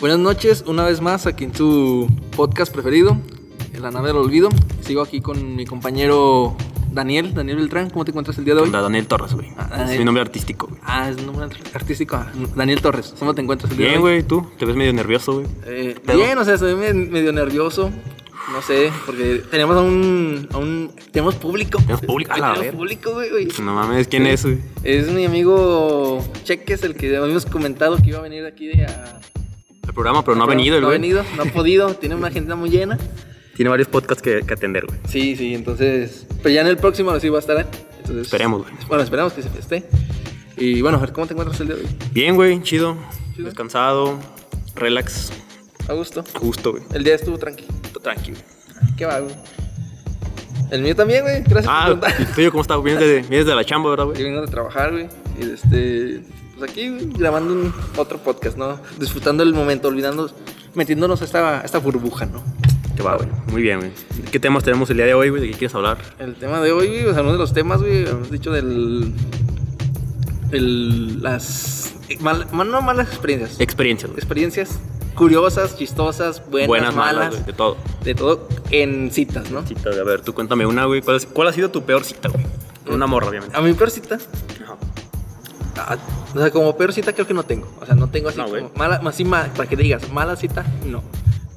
Buenas noches, una vez más aquí en su podcast preferido, en la nave del olvido. Sigo aquí con mi compañero Daniel, Daniel Beltrán. ¿Cómo te encuentras el día de hoy? Daniel Torres, güey. Ah, es mi nombre artístico, güey. Ah, es un nombre artístico. ah, Daniel Torres. ¿Cómo te encuentras el día Bien, de hoy? güey, tú. Te ves medio nervioso, güey. Eh, bien, o sea, estoy me- medio nervioso. No sé, porque tenemos a un, a un tenemos público. Tenemos público, a la Tenemos público, güey. No mames, ¿quién es, güey? Es mi amigo Cheques, el que habíamos comentado que iba a venir aquí de a... El programa, pero no ha venido el No ha güey. venido, no ha podido, tiene una agenda muy llena. Tiene varios podcasts que, que atender, güey. Sí, sí, entonces. Pero ya en el próximo ahora sí va a estar. ¿eh? Entonces, Esperemos, güey. Bueno, esperamos que se esté. Y bueno, a ver cómo te encuentras el día de hoy. Bien, güey, chido. Chido. Descansado, relax, A gusto. a gusto, güey. El día estuvo tranqui. Tranquilo. ¿Qué va, güey? El mío también, güey. Gracias Ah, por preguntar. ¿y tú, cómo estás? Vienes de, vienes de la chamba, ¿verdad, Yo güey? vengo de trabajar, güey. Y este. Aquí, grabando un otro podcast, ¿no? Disfrutando el momento, olvidando, metiéndonos a esta, a esta burbuja, ¿no? Te va, güey. Muy bien, güey. ¿Qué temas tenemos el día de hoy, güey? ¿De qué quieres hablar? El tema de hoy, güey, o sea, uno de los temas, güey, hemos dicho del. El, las. mal- no malas experiencias. Experiencias, güey. experiencias curiosas, chistosas, buenas, Buenas, malas, malas, güey, de todo. de todo en citas, ¿no? Cita, a ver, tú cuéntame una, güey. ¿Cuál, cuál ha sido tu peor cita, güey? Con Una morra, obviamente. A mi peor cita, Ajá. Ah, o sea, como peor cita creo que no tengo. O sea, no tengo así No, güey. como mala, así ma- para que digas, mala cita, no.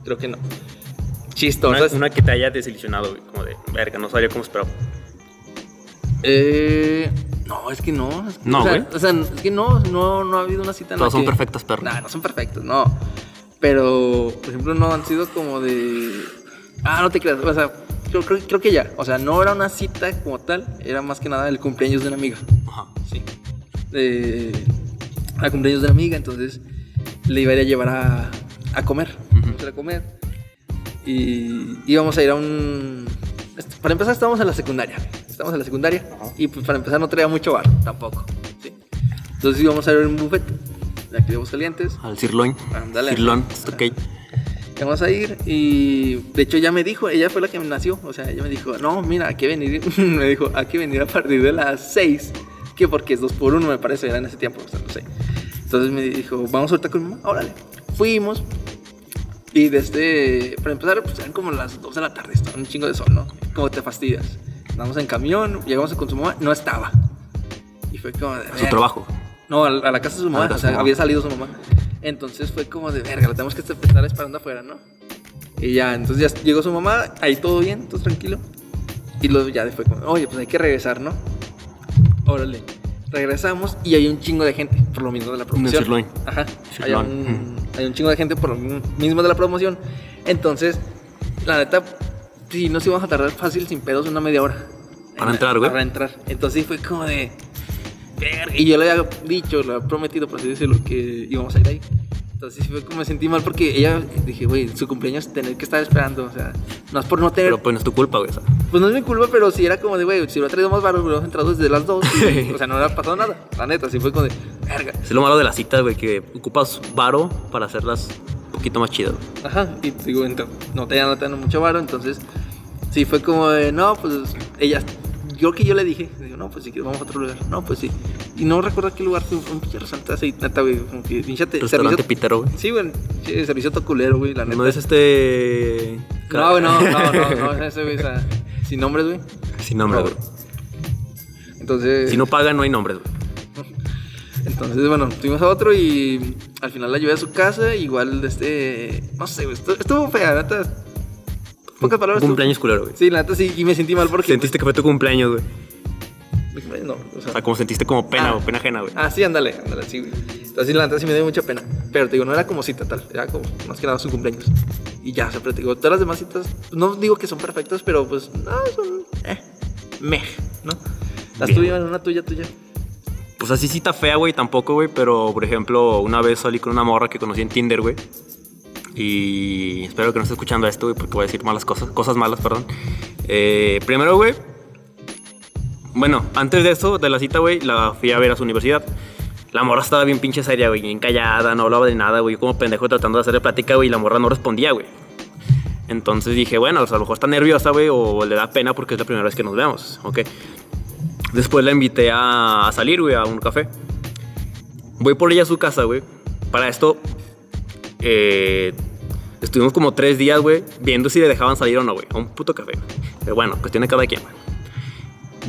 Creo que no. Una, Chistosas. una que te haya desilusionado, güey. Como de, verga, no salió como esperaba. Eh, no, es que no. es que- No, o sea, güey. O sea, es que no, no, no ha habido una cita Todas la son que- perfectas, perro. Nah, no son perfectas, no. Pero, por ejemplo, no han sido como de. Ah, no te creas. O sea, yo creo, creo que ya. O sea, no era una cita como tal. Era más que nada el cumpleaños de una amiga. Ajá. Sí. De, a cumpleaños de una amiga, entonces le iba a ir a llevar a, a comer. A comer. Y íbamos a ir a un. est- Para empezar, estábamos en la secundaria. Estábamos en la secundaria. Y pues para empezar, no traía mucho bar tampoco. ¿sí? Entonces íbamos a ir a un buffet de aquí de Aguascalientes. Al sirloin. Ándale. Sirloin, ok. Vamos a ir y de hecho ya me dijo, ella fue la que me nació, o sea, ella me dijo, no, mira, hay que venir, me dijo, hay que venir a partir de las 6, que porque es 2 por 1 me parece, era en ese tiempo, o sea, no sé. Entonces me dijo, vamos ahorita con mi mamá, órale. Fuimos y desde, para empezar, pues eran como las 2 de la tarde, estaba un chingo de sol, ¿no? Como te fastidias. Andamos en camión, llegamos con su mamá, no estaba. Y fue como de... Su "Verga". trabajo. No, a la, a casa de su mamá, o sea, su mamá. había salido su mamá. Entonces fue como de verga, la tenemos que estar esperando afuera, ¿no? Y ya, entonces ya llegó su mamá, ahí todo bien, todo tranquilo. Y luego ya fue como, oye, pues hay que regresar, ¿no? Órale. Regresamos y hay un chingo de gente por lo mismo de la promoción. Ajá. Hay un, hay un chingo de gente por lo mismo de la promoción. Entonces, la neta, sí, nos íbamos a tardar fácil sin pedos una media hora. Para En- entrar, güey. Para entrar. Entonces fue como de. Y yo le había dicho, le había prometido, por así decirlo, que íbamos a ir ahí. Entonces sí fue como me sentí mal porque ella, dije, güey, su cumpleaños tener que estar esperando. O sea, no es por no tener. Pero pues no es tu culpa, güey. Pues no es mi culpa, pero sí era como de, güey, si hubiera traído más barro, hubiéramos entrado desde las dos. y, o sea, no hubiera pasado nada. La neta, sí fue como de, verga. Es lo malo de las citas, güey, que ocupas varo para hacerlas un poquito más chidas. Ajá, y digo, ento- no tenía, no mucho varo, entonces sí fue como de, no, pues ella, yo que yo le dije, digo, no, pues quieres vamos a otro lugar, no, pues sí. Y no recuerdo qué lugar fue, un pinche restaurante así, neta, güey, como que pinche te- Restaurante pitero, güey. Sí, güey, sí, servicio toculero, güey, la neta. No es este. No, güey, no, no, no, no, es ese, güey, o sea, sin nombres, güey. Sin nombre, No, güey. Entonces, Si no pagan, no hay nombres, güey. entonces, bueno, fuimos a otro y al final la llevé a su casa, igual, este, no sé, güey, estuvo, fea, neta. Pocas palabras. estuvo- Cumpleaños culero, güey. Sí, la neta sí, y me sentí mal porque. Sentiste que fue tu cumpleaños, güey. No, o sea, O sea, como sentiste como pena Ah. o pena ajena, güey. Ah, sí, ándale, ándale, sí, güey. Entonces, la neta sí me dio mucha pena. Pero te digo, no era como cita tal, era como más que nada su cumpleaños. Y ya, siempre te digo, todas las demás citas, no digo que son perfectas, pero pues, no, son, eh, meh, ¿no? Las Bien. tuyas, una tuya, tuya. Pues así cita fea, güey, tampoco, güey. Pero, por ejemplo, una vez salí con una morra que conocí en Tinder, güey. Y espero que no esté escuchando esto, güey, porque voy a decir malas cosas, cosas malas, perdón. Eh, primero, güey. Bueno, antes de eso, de la cita, güey, la fui a ver a su universidad. La morra estaba bien pinche seria, güey, bien callada, no hablaba de nada, güey. Como pendejo tratando de hacerle plática, güey, y la morra no respondía, güey. Entonces dije, bueno, o sea, a lo mejor está nerviosa, güey, o le da pena porque es la primera vez que nos vemos, ok. Después la invité a salir, güey, a un café. Voy por ella a su casa, güey. Para esto, Eh, estuvimos como tres días, güey, viendo si le dejaban salir o no, güey, a un puto café. Pero bueno, cuestión de cada quien, güey.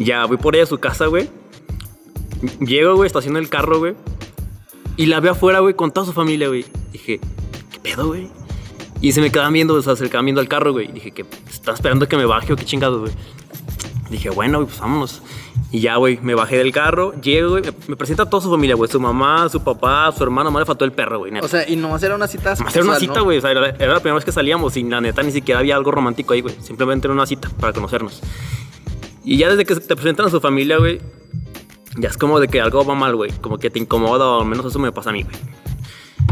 Ya voy por ella a su casa, güey. Llego, güey, estaciono el carro, güey. Y la veo afuera, güey, con toda su familia, güey. Dije, ¿qué pedo, güey? Y se me quedaban viendo, se acercaban viendo al carro, güey. Dije, que está esperando que me baje o qué chingados, güey. Dije, bueno, pues vámonos. Y ya, güey, me bajé del carro, llego, güey, me, presenta a toda su familia, güey. Su mamá, su papá, su hermano, me le faltó el perro, güey. neta. O sea, y nomás era una cita. Más era una cita, ¿no? güey. O sea, era, era la primera vez que salíamos y la neta ni siquiera había algo romántico ahí, güey. Simplemente era una cita para conocernos. Y ya desde que te presentan a su familia, güey, ya es como de que algo va mal, güey. Como que te incomoda, o al menos eso me pasa a mí, güey.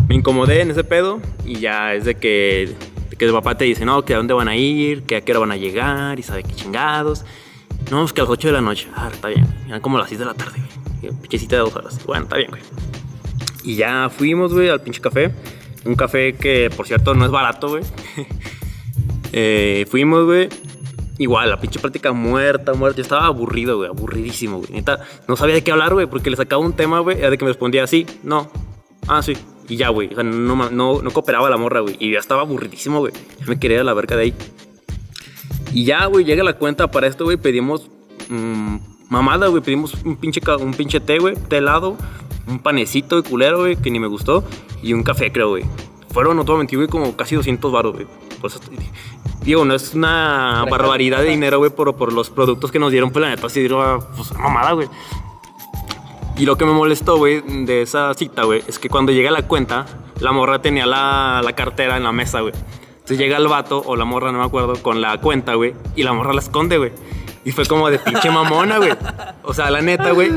Me incomodé en ese pedo y ya es de que, de que el papá te dice, no, que a dónde van a ir, que a qué hora van a llegar y sabe qué chingados. No, es que a las 8 de la noche. Ah, está bien. Eran como las 6 de la tarde, güey. Pinche cita de dos horas. Bueno, está bien, güey. Y ya fuimos, güey, al pinche café. Un café que, por cierto, no es barato, güey. Eh, fuimos, güey. Igual, la pinche práctica muerta, muerta. Yo estaba aburrido, güey, aburridísimo, güey. Neta, no sabía de qué hablar, güey, porque le sacaba un tema, güey, era de que me respondía así, no, ah, sí. Y ya, güey. O sea, no, no, no cooperaba la morra, güey. Y ya estaba aburridísimo, güey. Ya me quería la verga de ahí. Y ya, güey, llega la cuenta para esto, güey. Pedimos mm, mamada, güey. Pedimos un pinche, un pinche té, güey. Té helado. Un panecito de culero, güey, que ni me gustó. Y un café, creo, güey. Fueron, no a mentir, güey, como casi 200 baros, güey. Por eso Digo, no es una barbaridad de dinero, güey, por, por los productos que nos dieron, pues la neta, sí, era, pues, una mamada, güey. Y lo que me molestó, güey, de esa cita, güey, es que cuando llega la cuenta, la morra tenía la, la cartera en la mesa, güey. Entonces llega el vato, o la morra, no me acuerdo, con la cuenta, güey, y la morra la esconde, güey. Y fue como de pinche mamona, güey. O sea, la neta, güey,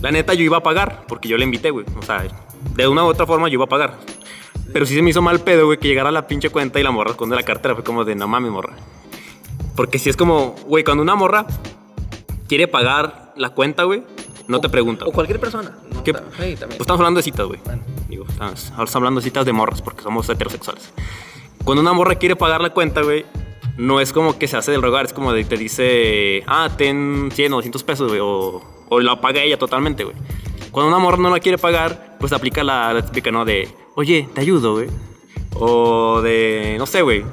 la neta yo iba a pagar, porque yo le invité, güey. O sea, de una u otra forma yo iba a pagar. Pero sí se me hizo mal pedo, güey, que llegara la pinche cuenta y la morra esconde la cartera. Fue como de, no mames, morra. Porque si es como, güey, cuando una morra quiere pagar la cuenta, güey, no te pregunta. O cualquier persona. ¿no? ¿Qué? También. Pues estamos hablando de citas, güey. Bueno. Digo, estamos, ahora estamos hablando de citas de morras porque somos heterosexuales. Cuando una morra quiere pagar la cuenta, güey, no es como que se hace del rogar, es como de te dice, ah, ten 100 o 200 pesos, güey, o, o la paga ella totalmente, güey. Cuando una morra no la quiere pagar, pues aplica la, la típica, ¿no? De, oye, te ayudo, güey. O de, no sé, güey.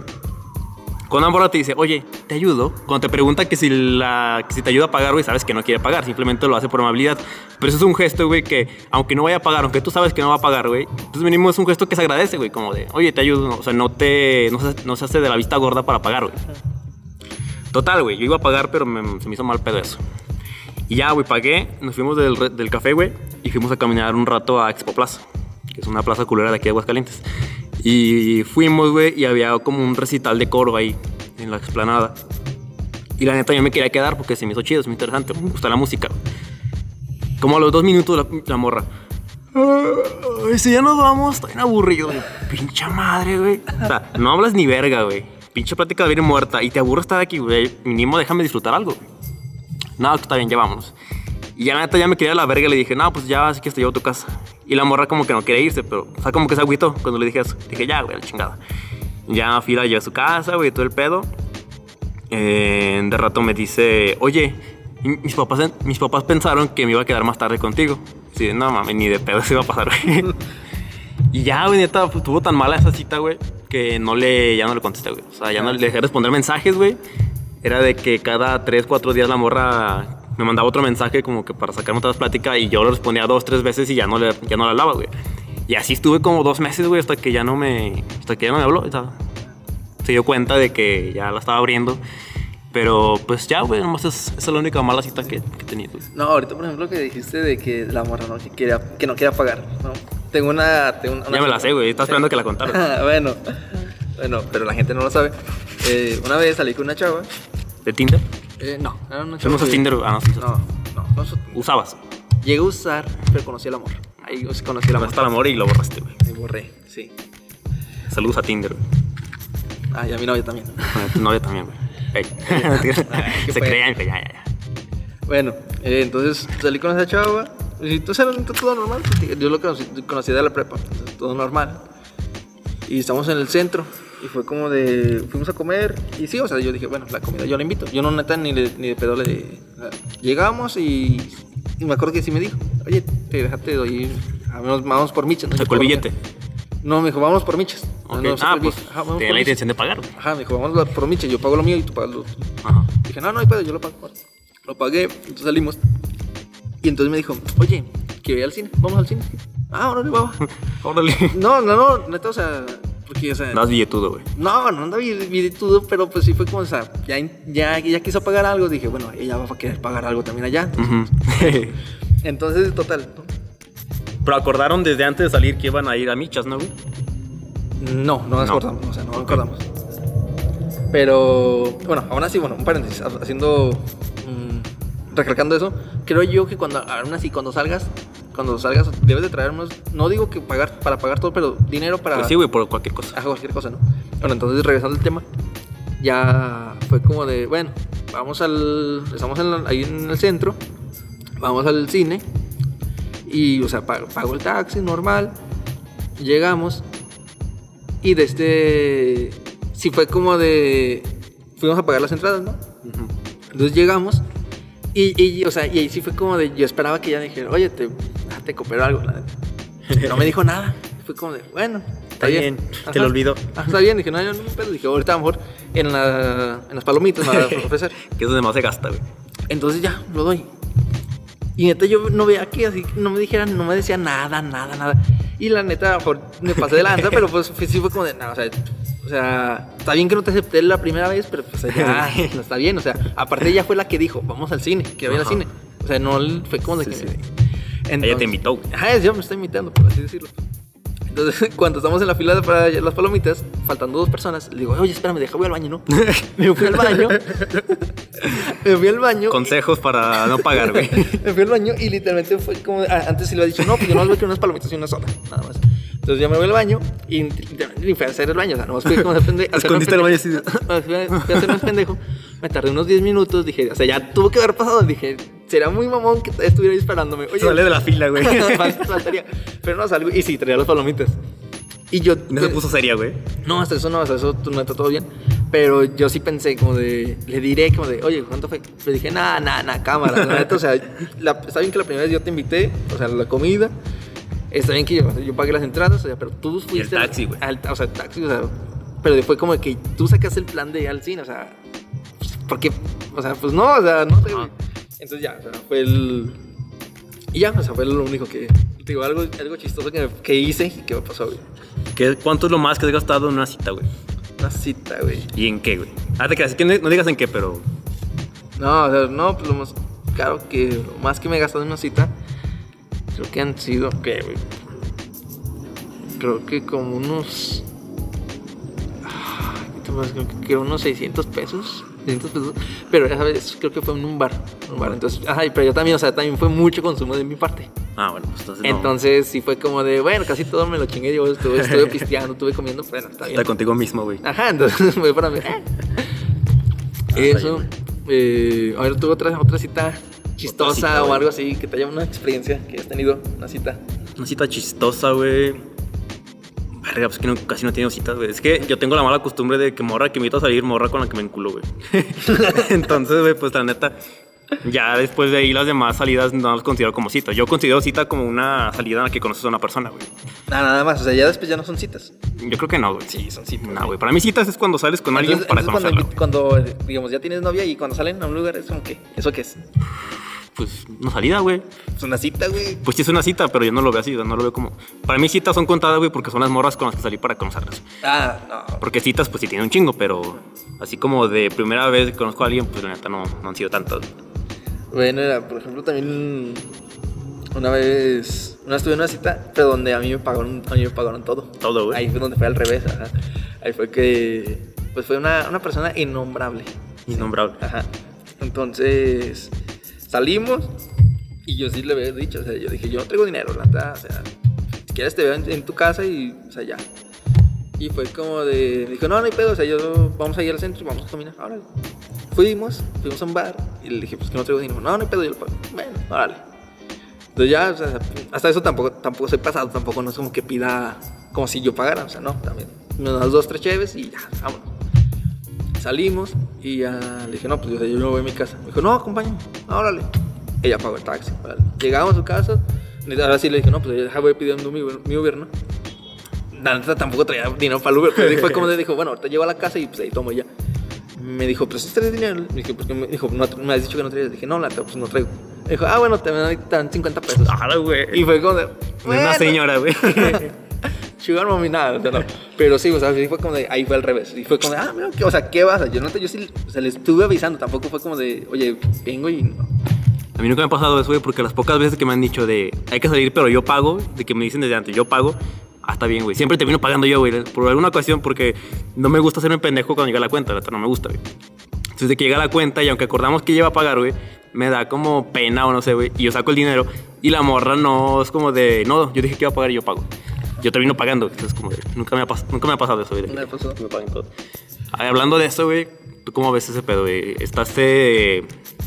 Cuando una te dice, oye, te ayudo, cuando te pregunta que si, la, que si te ayuda a pagar, güey, sabes que no quiere pagar, simplemente lo hace por amabilidad. Pero eso es un gesto, güey, que aunque no vaya a pagar, aunque tú sabes que no va a pagar, güey, entonces mínimo es un gesto que se agradece, güey, como de, oye, te ayudo, o sea, no te, no se, no se hace de la vista gorda para pagar, güey. Total, güey, yo iba a pagar, pero me- se me hizo mal pedo eso. Y ya, güey, pagué, nos fuimos del, del café, güey, y fuimos a caminar un rato a Expo Plaza, que es una plaza culera de aquí de Aguascalientes. Y fuimos, güey, y había como un recital de coro ahí, en la explanada. Y la neta yo me quería quedar porque se me hizo chido, es muy interesante, me gusta la música. Como a los dos minutos la, la morra. Ay, si ya nos vamos, estoy bien aburrido, güey. Pincha madre, güey. O sea, no hablas ni verga, güey. Pinche plática bien muerta. Y te aburro estar aquí, güey. Mínimo déjame disfrutar algo. No, está bien, ya vámonos. Y ya la neta ya me quería a la verga. Le dije, no, pues ya, así que te llevo a tu casa. Y la morra como que no quería irse, pero, o sea, como que se agüitó cuando le dije eso. Dije, ya, güey, la chingada. Ya fui la llevé a su casa, güey, todo el pedo. Eh, de rato me dice, oye, mis papás, mis papás pensaron que me iba a quedar más tarde contigo. Sí, no mames, ni de pedo se iba a pasar, güey. y ya, güey, neta, pues, tuvo tan mala esa cita, güey, que no le, ya no le contesté, güey. O sea, ya no le dejé responder mensajes, güey. Era de que cada 3, 4 días la morra me mandaba otro mensaje como que para sacarme otra plática y yo le respondía dos, tres veces y ya no le, ya no le hablaba, güey. Y así estuve como dos meses, güey, hasta que ya no me, hasta que ya no me habló. se dio cuenta de que ya la estaba abriendo. Pero pues ya, güey, nomás es, esa es la única mala cita que, que tenido. güey. No, ahorita por ejemplo que dijiste de que la morra no que quería, que no quería pagar, ¿no? Tengo una, tengo una- Ya me la sé, güey, estaba esperando que la contara. bueno, bueno, pero la gente no lo sabe. Eh, una vez salí con una chava. ¿De Tinder? Eh, no, era una no que- Tinder, ah, no, sí, No, no, no Tinder. Usabas. Llegué a usar, pero conocí al amor. Ahí conocí al amor. Hasta el amor y lo borraste, güey. Me borré, sí. Saludos a Tinder, güey. Ah, y a mi novia también. A tu novia también, güey. Ey. ¿Qué Se creían, güey, ya, ya, ya. Bueno, eh, entonces salí con esa chava. Y tú sabes, todo normal. Yo lo conocí, conocí de la prepa, entonces todo normal. Y estamos en el centro. Y fue como de. Fuimos a comer. Y sí, o sea, yo dije, bueno, la comida yo la invito. Yo no, neta, ni, le- ni de pedo le. Llegamos y. Y me acuerdo que sí me dijo, oye, te déjate doy. Vamos, vamos por michas. ¿no? Sacó el billete. No, me dijo, vamos por michas. Ok. No, no, ah, pues ajá, vamos por tenía la intención de pagar, güey. Ajá, me dijo, vamos por Miche, yo pago lo mío y tú pagas lo. Ajá. Dije, no, no hay pedo, yo lo pago. Lo pagué, entonces salimos. Y entonces me dijo, oye, que voy al cine, vamos al cine. Ah, órale, vamos. Órale. No, no, no, neta, o sea, porque, o sea, Das billetudo, güey. no, no anda virtudo, pero pues sí fue como, o sea, ya, ya, ya quiso pagar algo, dije, bueno, ella va a querer pagar algo también allá. Ujú. Entonces, total, Pero acordaron desde antes de salir que iban a ir a Michas, ¿no, güey? no, no nos No. acordamos, o sea, no nos Ok. acordamos. Pero, bueno, aún así, bueno, un paréntesis, ha- haciendo, mm, recalcando eso, creo yo que cuando, aún así, cuando salgas, cuando salgas, debes de traernos, no digo que pagar, para pagar todo, pero dinero para... Pues sí, güey, por cualquier cosa. Haga cualquier cosa, ¿no? Bueno, entonces regresando al tema, ya fue como de, bueno, vamos al, estamos en la- ahí en el centro, vamos al cine y, o sea, pago, pago el taxi normal, llegamos y de este, sí fue como de, fuimos a pagar las entradas, ¿no? Entonces llegamos y, y, o sea, y ahí sí fue como de, yo esperaba que ella dijera, oye, te, te coopero algo, la neta. No me dijo nada. Fue como de, bueno, Está bien, te lo olvido. Ah, está bien, dije, no, yo no me pedo. Dije, ahorita a lo mejor en, la, en las palomitas me va a ofrecer. Que eso demás se gasta, güey. Entonces ya, lo doy. Y neta, yo no veía que así, no me dijeran, no me decía nada, nada, nada. Y la neta, mejor me pasé de lanza, pero pues sí fue como de, nada, o sea, o sea, está bien que no te acepté la primera vez, pero pues ya, no está bien. O sea, aparte ella fue la que dijo, vamos al cine, que vaya al cine. O sea, no fue como de Sí, que... sí. Entonces- Ella te invitó. Ajá, ella me está invitando, por así decirlo. Entonces, cuando estamos en la fila para las palomitas, faltando dos personas, le digo, oye, espérame, deja, voy al baño, ¿no? me fui al baño. me fui al baño. Consejos para no pagar, güey. Me fui al baño y literalmente fue como. antes sí le había dicho, no, pues yo no voy a unas palomitas y una sola, nada más. Entonces ya me voy al baño y ni fui a hacer el baño, o sea, nomás fui como de pendejo. Escondiste el baño así Fui a hacerme pendejo. Me tardé unos 10 minutos, dije, o sea, ya tuvo que haber pasado. Dije, será muy mamón que estuviera ahí esperándome. Oye, Sale de la fila, güey. Faltaría. Pero no salgo y sí, traía las palomitas. Y yo. No se puso seria, güey. No, hasta eso no, hasta eso no está todo bien. Pero yo sí pensé como de, le diré como de, oye, ¿cuánto fue? Le dije, nada, nada, nada, cámara. Neta, o sea, la- está bien que la primera vez yo te invité, o sea, la comida. Está bien que yo, yo pagué las entradas, o sea, pero tú fuiste. taxi, güey. al- O sea, el taxi, o sea. Pero fue como que tú sacaste el plan de ir al cine, o sea. Porque, o sea, pues no, o sea, no sé, güey. Entonces ya, o sea, fue el. Y ya, o sea, fue lo único que. Te digo, algo, algo chistoso que, que hice y que me pasó, güey. ¿Qué, ¿Cuánto es lo más que has gastado en una cita, güey? Una cita, güey. ¿Y en qué, güey? Ah, te creas, que no no digas en qué, pero. No, o sea, no, pues lo más caro que, lo más que me he gastado en una cita, creo que han sido, ¿qué, güey? Creo que como unos. ah. Creo que, que unos 600 pesos. 600 pesos. Pero esa vez creo que fue en un bar. Un bar. Entonces, ajá, pero yo también, o sea, también fue mucho consumo de mi parte. Ah, bueno, pues entonces. no. Entonces, sí fue como de, bueno, casi todo me lo chingué yo. Estuve, estuve pisteando, estuve comiendo, bueno, está bien. Está contigo mismo, güey. Ajá, entonces fue para mí. Eso. bien, eh, a ver, tuve otra, otra cita chistosa cita, o algo así, que te haya una experiencia que hayas tenido, una cita. Una cita chistosa, güey. Verga, pues que no- casi no he tenido citas, güey. Es que yo tengo la mala costumbre de que morra que me invito a salir, morra con la que me enculo, güey. Entonces, güey, pues la neta, ya después de ahí las demás salidas no las considero como citas. Yo considero cita como una salida en la que conoces a una persona, güey. Nada, nada más, o sea, ya después ya no son citas. Yo creo que no, güey. Sí, son citas. No, güey. Para mí citas es cuando sales con alguien para conocerla. cuando, cuando, digamos, ya tienes novia y cuando salen a un lugar es como que, ¿eso qué es? Pues una salida, güey. Es una cita, güey. Pues sí es una cita, pero yo no lo veo así, no lo veo como... Para mí citas son contadas, güey, porque son las morras con las que salí para conocerlas. Ah, no. Porque citas, pues sí tienen un chingo, pero así como de primera vez que conozco a alguien, pues la neta no, no han sido tantas. Bueno, era, por ejemplo, también una vez, una vez tuve una cita, pero donde a mí me pagaron, a mí me pagaron todo. Todo, güey. Ahí fue donde fue al revés, ajá. Ahí fue que, pues fue una, una persona innombrable. Innombrable. Ajá. Entonces, salimos y yo sí le había dicho, o sea, yo dije, yo no traigo dinero, la o sea, si quieres te veo en, en tu casa y, o sea, ya. Y fue como de, dijo, no, no hay pedo, o sea, yo, vamos a ir al centro y vamos a caminar, órale. Fuimos, fuimos a un bar y le dije, pues que no traigo dinero, no, no hay pedo, yo lo pago. Bueno, órale. Entonces ya, o sea, hasta eso tampoco, tampoco soy pasado, tampoco no es como que pida como si yo pagara, o sea, no, también. Me das dos, tres cheves y ya, vámonos. Salimos y ya le dije, no, pues yo, yo me voy a mi casa. Me dijo, no, acompáñame, órale. Ella pagó el taxi. órale. Llegamos a su casa, ahora sí le dije, no, pues ya voy pidiendo mi, mi Uber, ¿no? La neta tampoco traía dinero para el Uber. Pero fue como de dijo, bueno, ahorita llego a la casa y pues ahí tomo ya. Me dijo, pues ¿sí traes dinero. Le dije, porque me dijo, no, me has dicho que no traías. Dije, no, la pues no traigo. Me dijo, ah, bueno, te dan 50 pesos. Ah, güey. Y fue como de. Una "Bueno". señora, güey. Sugar Mommy, nada, o sea, no. Pero sí, o sea, sí fue como de, ahí fue al revés. Y fue como de, ah, mira, ¿qué, o sea, ¿qué vas? Yo no te, yo sí, o sea, le estuve avisando, tampoco fue como de, oye, vengo y no. A mí nunca me ha pasado eso, güey, porque las pocas veces que me han dicho de hay que salir, pero yo pago, de que me dicen desde antes, yo pago, ah, está bien, güey. Siempre termino pagando yo, güey, por alguna ocasión, porque no me gusta hacerme pendejo cuando llega la cuenta, la neta no me gusta, güey. Entonces, de que llega la cuenta y aunque acordamos que lleva a pagar, güey, me da como pena o no sé, güey, y yo saco el dinero y la morra no es como de, no, yo dije que iba a pagar y yo pago. Yo termino pagando, entonces como de, nunca me ha, nunca me ha pasado eso, güey. me pasó. Me paguen todo. Hablando de eso, güey, ¿tú cómo ves ese pedo, güey? Está este,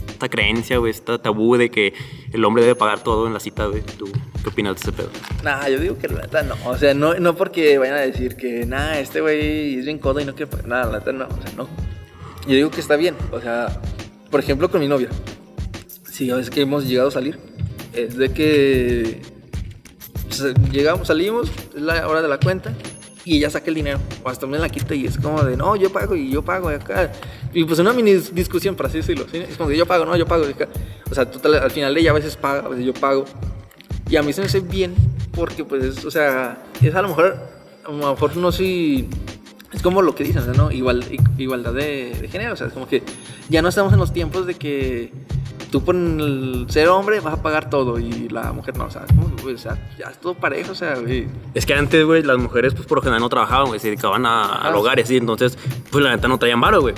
esta creencia, güey, esta tabú de que el hombre debe pagar todo en la cita, güey. ¿Tú qué opinas de ese pedo? Nah, yo digo que la neta no. O sea, no, no porque vayan a decir que, nah, este güey es bien codo y no pagar. Nada, la neta no. O sea, no. Yo digo que está bien. O sea, por ejemplo, con mi novia. Sí, a veces que hemos llegado a salir. Es de que. sea, llegamos, salimos, es la hora de la cuenta. Y ella saca el dinero. O hasta me la quita y es como de, no, yo pago y yo pago y acá. Y pues una mini discusión, por así decirlo. ¿sí? Es como de, yo pago, no, yo pago. O sea, total, al final ella a veces paga, a veces yo pago. Y a mí se me hace bien porque, pues, es, o sea, es a lo mejor, a lo mejor no si... Es como lo que dicen, ¿no? Igual, igualdad de, de género, o sea, es como que ya no estamos en los tiempos de que tú por ser hombre vas a pagar todo y la mujer no, o sea, es como que, pues, o sea, ya es todo parejo, o sea, güey. Es que antes, güey, las mujeres, pues por lo general no trabajaban, güey, se dedicaban a, Ajá. al hogar y así, entonces, pues la neta no traían varo, güey.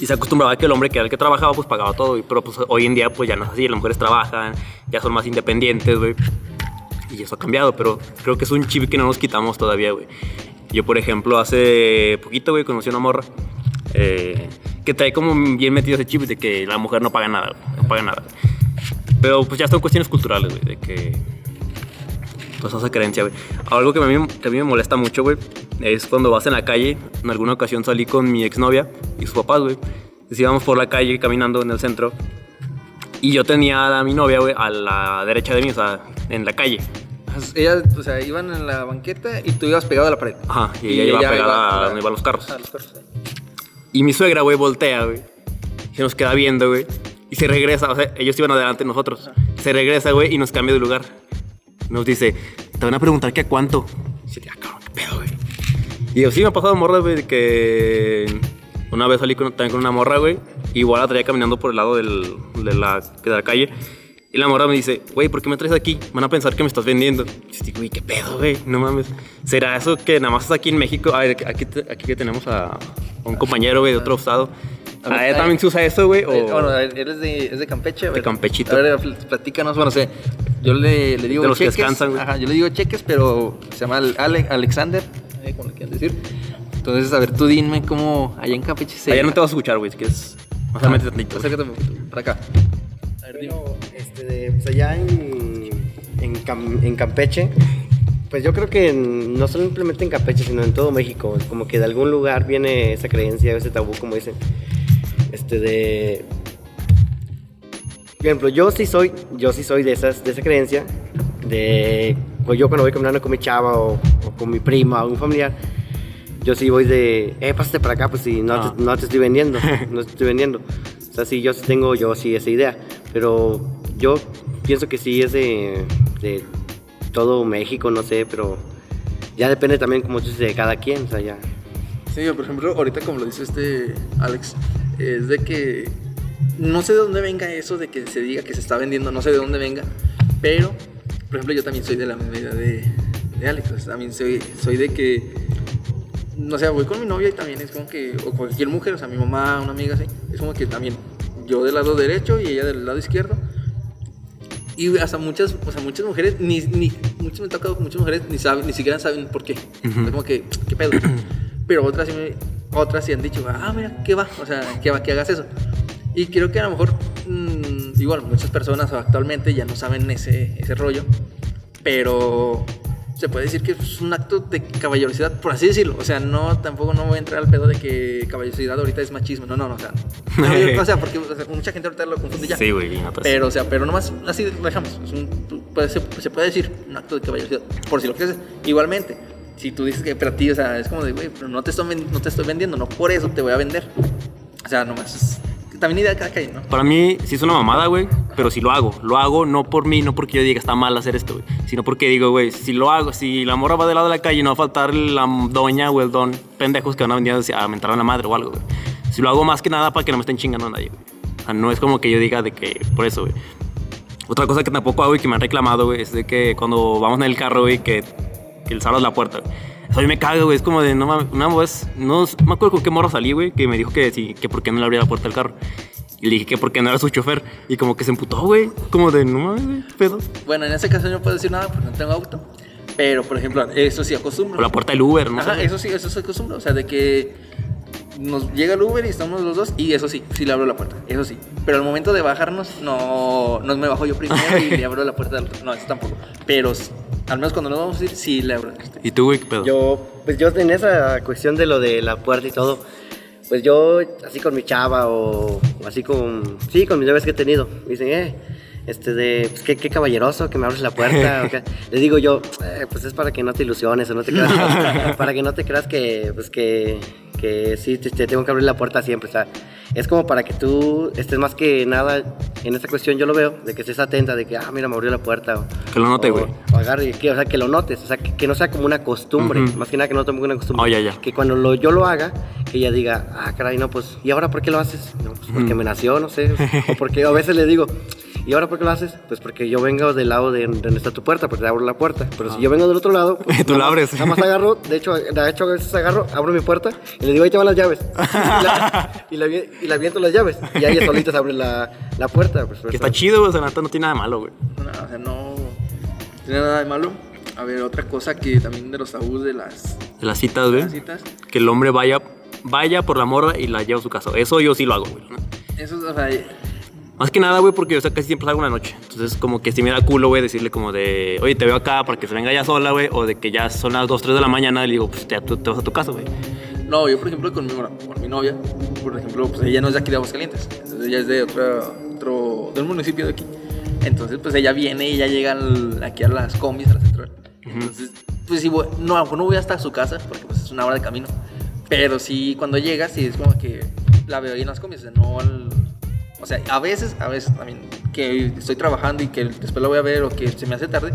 Y se acostumbraba a que el hombre que era el que trabajaba, pues pagaba todo, güey. Pero pues hoy en día, pues ya no es así, las mujeres trabajan, ya son más independientes, güey. Y eso ha cambiado, pero creo que es un chip que no nos quitamos todavía, güey. Yo, por ejemplo, hace poquito, güey, conocí a una morra eh, que trae como bien metido ese chip de que la mujer no paga nada, no paga nada. Pero pues ya son cuestiones culturales, güey, de que pues esa creencia, güey. Algo que a mí, que a mí me molesta mucho, güey, es cuando vas en la calle. En alguna ocasión salí con mi exnovia y sus papás, güey. Íbamos por la calle caminando en el centro. Y yo tenía a mi novia, güey, a la derecha de mí, o sea, en la calle. Ellas, o sea, iban en la banqueta y tú ibas pegado a la pared. Ajá, y ella iba pegada a donde iban los carros. a los carros. Y mi suegra, güey, voltea, güey. Se nos queda viendo, güey. Y se regresa, o sea, ellos iban adelante de nosotros. Se regresa, güey, y nos cambia de lugar. Nos dice, te van a preguntar que a cuánto. Y dice, ah, cabrón, qué pedo, güey. Y yo, sí, me ha pasado morra, güey, que una vez salí con, también con una morra, güey. Igual la traía caminando por el lado del- de, la, de la calle. Y la morra me dice, güey, ¿por qué me traes aquí? Van a pensar que me estás vendiendo. Y yo digo, güey, qué pedo, güey, no mames. ¿Será eso que nada más es aquí en México? A ver, aquí, aquí que tenemos a, un compañero, güey, de otro estado. A ver, ¿A él también se usa eso, güey? O... Bueno, a ver, eres de, es de Campeche. a ver. Campechito. A ver, pl- platícanos, bueno, sé, yo le, le digo De los que cheques. descansan, güey. Ajá, yo le digo cheques, pero se llama Ale- Alexander, eh, como le quieran decir. Entonces, a ver, tú dime cómo allá en Campeche se... Allá no te vas a escuchar, güey, si quieres. Más adelante tantito. Acércate un poquito, para acá. A ver, dime. De, pues allá en, en, Cam- en Campeche, pues yo creo que en- no simplemente en Campeche, sino en todo México, como que de algún lugar viene esa creencia, ese tabú, como dicen, este de... Por ejemplo, yo sí soy, yo sí soy de, esas, de esa creencia, de pues yo cuando voy caminando con mi chava o, o con mi prima o un familiar, yo sí voy de, eh, pásate para acá, pues si no, Ah. te, no te estoy vendiendo, no te estoy vendiendo. O sea, sí, yo sí tengo, yo sí esa idea, pero yo pienso que sí es de, todo México, no sé, pero ya depende también, como dices, de cada quien, o sea, ya. Sí, por ejemplo, ahorita como lo dice este Alex, es de que no sé de dónde venga eso de que se diga que se está vendiendo, no sé de dónde venga, pero, por ejemplo, yo también soy de la misma idea de, Alex, también soy, soy de que, no sé, voy con mi novia y también es como que, o cualquier mujer, o sea, mi mamá, una amiga así, es como que también yo del lado derecho y ella del lado izquierdo. Y hasta muchas, o sea, muchas mujeres, ni, ni, muchas me con muchas mujeres, ni saben, ni siquiera saben por qué. Ujú. Es como que, ¿qué pedo? Pero otras sí, me- otras sí han dicho, ah, mira, ¿qué va? O sea, ¿qué va que hagas eso? Y creo que a lo mejor, mm, igual, muchas personas actualmente ya no saben ese, ese rollo, pero se puede decir que es un acto de caballerosidad, por así decirlo. O sea, no, tampoco no voy a entrar al pedo de que caballerosidad ahorita es machismo. No, no, no, o sea, no, o sea porque o sea, mucha gente ahorita lo confunde ya. Sí, güey, y nosotros- Pero, o sea, pero nomás así lo dejamos. Es un, puede, se, se puede decir un acto de caballerosidad, por si lo quieres. Igualmente, si tú dices que para ti, o sea, es como de, güey, pero no te, estoy, no te estoy vendiendo, no por eso te voy a vender. O sea, nomás es también idea de cada quien, ¿no? Para mí sí es una mamada, güey, pero si lo hago. Lo hago no por mí, no porque yo diga está mal hacer esto, güey, sino porque digo, güey, si lo hago, si la morra va del lado de la calle, no va a faltar la doña o el don pendejos que van a venir a mentar a la madre o algo, güey. Si lo hago más que nada para que no me estén chingando a nadie, güey. O sea, no es como que yo diga de que por eso, güey. Otra cosa que tampoco hago y que me han reclamado, güey, es de que cuando vamos en el carro, güey, que, que le la puerta, güey. Mí me caga, güey. Es como de, no mames, una vez, no me acuerdo con qué morro salí, güey, que me dijo que sí, que por qué no le abría la puerta del carro. Y le dije que porque no era su chofer. Y como que se emputó, güey. Como de, no mames, güey, pedo. Bueno, en ese caso yo no puedo decir nada porque no tengo auto. Pero, por ejemplo, eso sí acostumbro. O la puerta del Uber, no Ajá, eso sí, eso se acostumbra. O sea, de que nos llega el Uber y estamos los dos y eso sí, sí le abro la puerta, eso sí. Pero al momento de bajarnos, no, no me bajo yo primero y le abro la puerta del otro. No, eso tampoco. Pero al menos cuando nos vamos a ir, sí le abro. ¿Y tú, güey, qué pedo? Yo, pues yo en esa cuestión de lo de la puerta y todo, pues yo así con mi chava o, o así con, sí, con mis llaves que he tenido, me dicen, eh, este de, pues qué, qué caballeroso que me abres la puerta. o qué. Le digo yo, "Eh, pues es para que no te ilusiones o no te creas, para que no te creas que, pues que, que sí, te, te tengo que abrir la puerta siempre, o sea, es como para que tú estés más que nada en esta cuestión, yo lo veo, de que estés atenta, de que, ah, mira, me abrió la puerta. O, Que lo note, o- güey. o agarre, que, o sea, que lo notes, o sea, que, que no sea como una costumbre, Ujú. más que nada que no tome una costumbre. Oh, ya, ya. Que cuando lo, yo lo haga, que ella diga, ah, caray, no, pues, ¿y ahora por qué lo haces? No, pues porque me nació, no sé, o porque a veces le digo, ¿y ahora por qué lo haces? Pues porque yo vengo del lado de, de donde está tu puerta, porque te abro la puerta, pero si yo vengo del otro lado, pues, Tú la abres. Nada más agarro, de hecho, de hecho a veces agarro, abro mi puerta y le digo, ahí te van las llaves. y, la, y, la, vi- y la aviento las llaves, y ahí solita se abre la, la puerta. Pues, Que está chido, güey. O sea, no tiene nada de malo, güey. No, o sea, no tiene nada de malo. A ver, otra cosa que también de los tabús de las, De las citas, güey. las citas. Que el hombre vaya, vaya por la morra y la lleva a su casa. Eso yo sí lo hago, güey. ¿no? Eso, o sea, Más que nada, güey, porque yo sea, casi siempre salgo en la noche. Entonces, como que si me da culo, güey, decirle como de, oye, te veo acá para que se venga ya sola, güey. O de que ya son las 2, 3 de la mañana. Y le digo, pues te, vas a tu casa, güey. No, yo por ejemplo con mi, bueno, con mi novia, por ejemplo, pues ella no es de aquí de Aguascalientes, ella es de otro, otro, del municipio de aquí. Entonces, pues ella viene y ya llega al- aquí a las combis, a la central. Entonces, pues sí, voy- no, a lo mejor no voy hasta su casa, porque pues es una hora de camino. Pero sí, cuando llega, sí es como que la veo ahí en las combis, o sea, no al- O sea, a veces, a veces también, que estoy trabajando y que después la voy a ver o que se me hace tarde,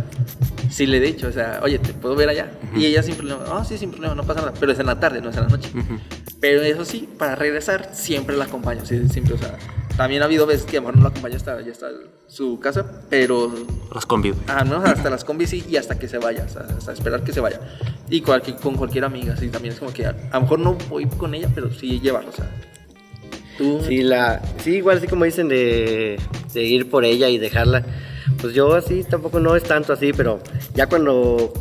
sí le he dicho, o sea, oye, ¿te puedo ver allá? Y ella sin problema, ah, sí, sin problema, no pasa nada. Pero es en la tarde, no es en la noche. Ujú. Pero eso sí, para regresar siempre la acompaño, sí, siempre, o sea, también ha habido veces que a lo mejor no la acompaño hasta ya está su casa, pero Las combi, güey. al menos hasta las combis sí y hasta que se vaya, sea, hasta esperar que se vaya. Y cualquier, con cualquier amiga, sí, también es como que a, a lo mejor no voy con ella, pero sí llevarlo, o sea. Tú, Sí, la, sí, igual así como dicen de, de ir por ella y dejarla. Pues yo así tampoco no es tanto así, pero ya cuando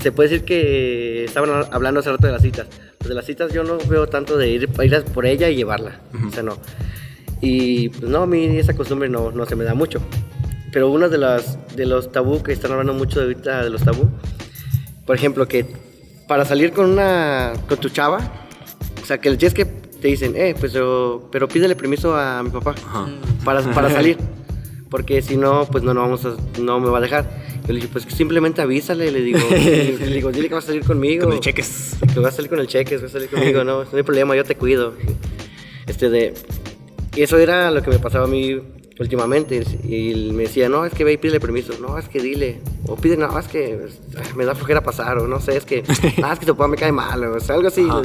se puede decir que estaban hablando hace rato de las citas. Pues de las citas yo no veo tanto de ir, ir por ella y llevarla. O sea, no. Y pues no, a mí esa costumbre no, no se me da mucho. Pero uno de, las, de los tabú que están hablando mucho ahorita de los tabú, por ejemplo, que para salir con una con tu chava, o sea, que el es que te dicen, eh, pues yo, pero pídele permiso a mi papá para, para salir. Porque si no, pues no, no, vamos a- no me va a dejar. Yo le dije, pues simplemente avísale, le digo, le digo, dile que vas a salir conmigo. Con el cheques. Que vas a salir con el cheque, vas a salir conmigo, no, no hay problema, yo te cuido. Este de... Y eso era lo que me pasaba a mí últimamente. Y me decía, no, es que ve y pídele permiso. No, es que dile. O pide, no, es que ah, me da flojera pasar. O no sé, es que, ah, es que tu papá me cae mal. O sea, algo así. Ajá.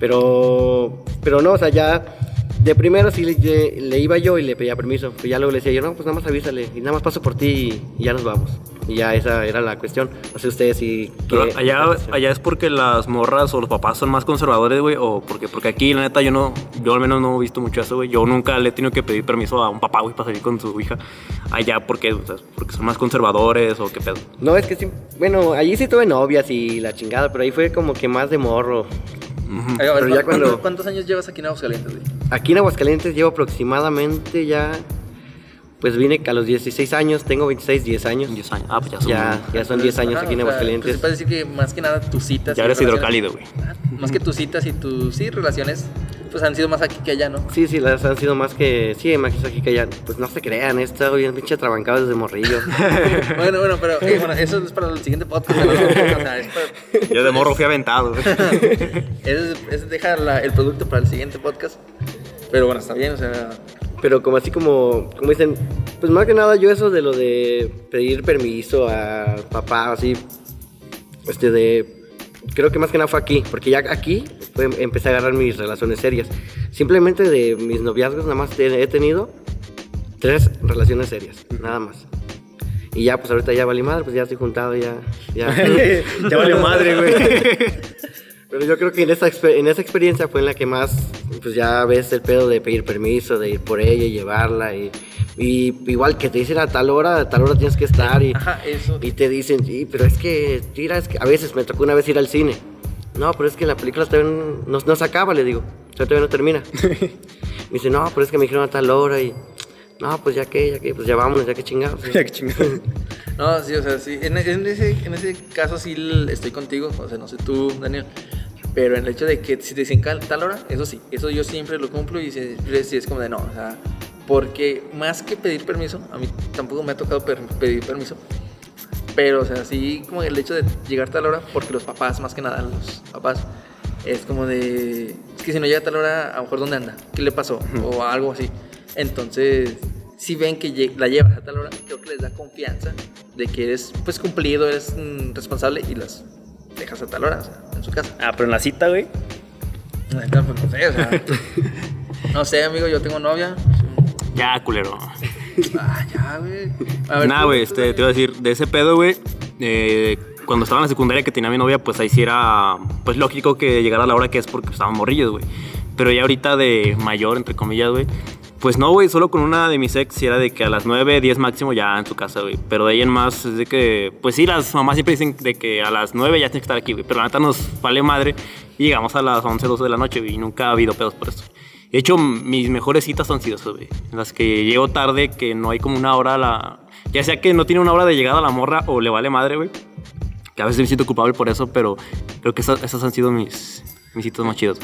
Le. Pero, pero no, o sea, ya de primero sí le, le iba yo y le pedía permiso. Pero ya luego le decía yo, no, pues nada más avísale. Y nada más paso por ti y, y ya nos vamos. Y ya esa era la cuestión. No sé ustedes si... Pero allá, allá es porque las morras o los papás son más conservadores, güey, o porque, porque aquí, la neta, yo no, yo al menos no he visto mucho eso, güey. Yo nunca le he tenido que pedir permiso a un papá, güey, para salir con su hija. Allá, porque, o sea, porque son más conservadores o qué pedo. No, es que sí. Bueno, allí sí tuve novias y la chingada, pero ahí fue como que más de morro. Ya ¿cuántos- cuando- ¿Cuántos años llevas aquí en Aguascalientes, güey? Aquí en Aguascalientes llevo aproximadamente ya. Pues vine a los 16 años, tengo 26, 10 años. 10 años. Ah, pues ya son. Ya, ya son 10 años aquí en o sea, Aguascalientes. Pues, se puede decir que más que nada tus citas. Ya y eres hidrocálido, güey. Ajá, Más que tus citas y tus sí, relaciones pues han sido más aquí que allá, ¿no? Sí, sí, las han sido más que. Sí, más que aquí que allá. Pues no se crean, esto bien pinche trabancado desde morrillo. bueno, bueno, pero eh, bueno, eso es para el siguiente podcast. ¿no? O sea, es para- Yo de morro fui aventado, es, es dejar la- el producto para el siguiente podcast. Pero bueno, está bien, o sea. Pero como así como, como dicen, pues más que nada yo eso de lo de pedir permiso a papá, así, este de, creo que más que nada fue aquí, porque ya aquí empecé a agarrar mis relaciones serias. Simplemente de mis noviazgos nada más he tenido tres relaciones serias, nada más. Y ya, pues ahorita ya valí madre, pues ya estoy juntado, ya. Ya, Ya valió madre, güey. Pero yo creo que en esa, en esa experiencia fue en la que más, pues ya ves el pedo de pedir permiso, de ir por ella y llevarla. Y, y igual que te dicen a tal hora, a tal hora tienes que estar. Y, Ajá, eso. y te dicen, sí, pero es que, mira, es que a veces me tocó una vez ir al cine. No, pero es que la película todavía no, no se acaba, le digo. O sea, todavía no termina. me dice, no, pero es que me dijeron a tal hora y... No, pues ya que, ya que, pues ya vámonos, ya que chingados. Ya, qué chingada. No, sí, o sea, sí. En, en ese, en ese caso sí estoy contigo. O sea, no sé tú, Daniel. Pero en el hecho de que si te dicen tal hora, eso sí. Eso yo siempre lo cumplo y sí, sí es como de no. O sea, porque más que pedir permiso, a mí tampoco me ha tocado per- pedir permiso. Pero, o sea, sí, como el hecho de llegar tal hora, porque los papás, más que nada, los papás, es como de. Es que si no llega a tal hora, a lo mejor, ¿dónde anda? ¿Qué le pasó? O algo así. Entonces, si ven que la llevas a tal hora, creo que les da confianza de que eres, pues, cumplido, eres mm, responsable y las dejas a tal hora, o sea, en su casa. Ah, pero en la cita, güey. La neta, pues, no sé, o sea. no sé, amigo, yo tengo novia. Ya, culero. Ah, ya, güey. Tú, güey, este, te iba a decir, de ese pedo, güey, eh, cuando estaba en la secundaria que tenía mi novia, pues ahí sí era, pues lógico que llegara a la hora que es porque estaban morrillos, güey. Pero ya ahorita de mayor, entre comillas, güey, pues no, güey, solo con una de mis ex era de que a las 9, 10 máximo ya en su casa, güey. Pero de ahí en más es de que, pues sí, las mamás siempre dicen de que a las 9 ya tienes que estar aquí, güey. Pero la neta nos vale madre y llegamos a las 11, 12 de la noche, güey, y nunca ha habido pedos por eso. De hecho, mis mejores citas han sido esas, güey. En las que llego tarde, que no hay como una hora a la... Ya sea que no tiene una hora de llegada a la morra o le vale madre, güey. Que a veces me siento culpable por eso, pero creo que esas, esas han sido mis, mis citas más chidas.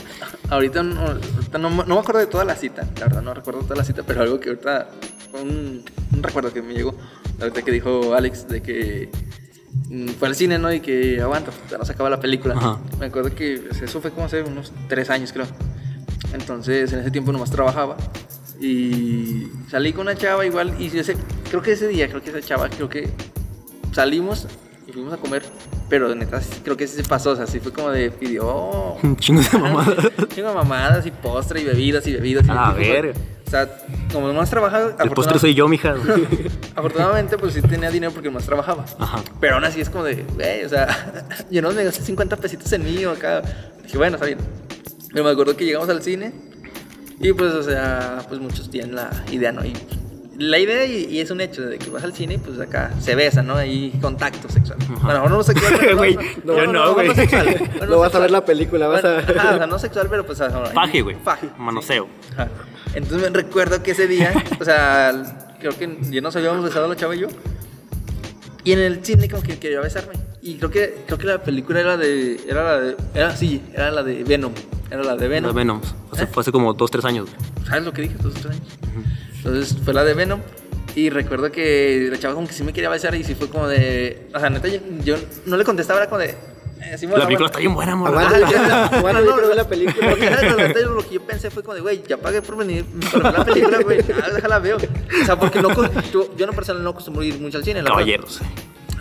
Ahorita, no, ahorita no, me- no me acuerdo de toda la cita, la verdad, no recuerdo toda la cita, pero algo que ahorita, fue un, un recuerdo que me llegó, ahorita que dijo Alex, de que mm, fue al cine, ¿no? Y que aguanta, ya no se acaba la película. Ajá. Me acuerdo que eso fue como hace unos tres años, creo. Entonces, en ese tiempo nomás trabajaba. Y salí con una chava igual, y ese, creo que ese día, creo que esa chava, creo que salimos y fuimos a comer. Pero neta, creo que sí se pasó, o sea, sí fue como de pidió Un chingo de mamadas. Chingo de mamadas y postre y bebidas y bebidas. Y A ver. O sea, como no has trabajado. El postre soy yo, mija. Afortunadamente, pues sí tenía dinero porque más trabajaba. Ajá. Pero aún así es como de, güey, o sea, yo no me gasté 50 pesitos en mí o acá. Dije, bueno, está bien. Pero me acuerdo que llegamos al cine y pues, o sea, pues muchos tienen la idea, ¿no? Y la idea, y, y es un hecho, de que vas al cine y pues acá se besan, ¿no? Ahí contacto sexual. Bueno, ahora no sexual. pero Güey, no, yo no, güey. sexual. Bueno, No vas a ver la película, vas Bueno, a... ajá, o sea, no sexual, pero pues. Faje, güey. Faje. Manoseo. Ajá. Entonces me recuerdo que ese día, o sea, creo que ya nos habíamos besado la chava y yo. Y en el cine como que quería besarme. Y creo que creo que la película era de era la de era sí, era la de Venom. Era la de Venom. Los Venoms. Hace, ¿Eh? Fue hace como 2, 3 años, güey. ¿Sabes lo que dije? Dos, tres años. Entonces fue la de Venom. Y recuerdo que la chava como que sí me quería besar y sí fue como de... O sea, neta, yo, yo no le contestaba, era como de... eh, sí, bueno, La película bueno. está bien buena. Aguanta. Ya, ya. Aguanta, No, yo no, la película. La lo que yo pensé fue como de, güey, ya pagué por venir para ver la película, güey. Ah, déjala veo. O sea, porque no, co- yo, yo en personal no acostumbro ir mucho al cine. la. Caballeros.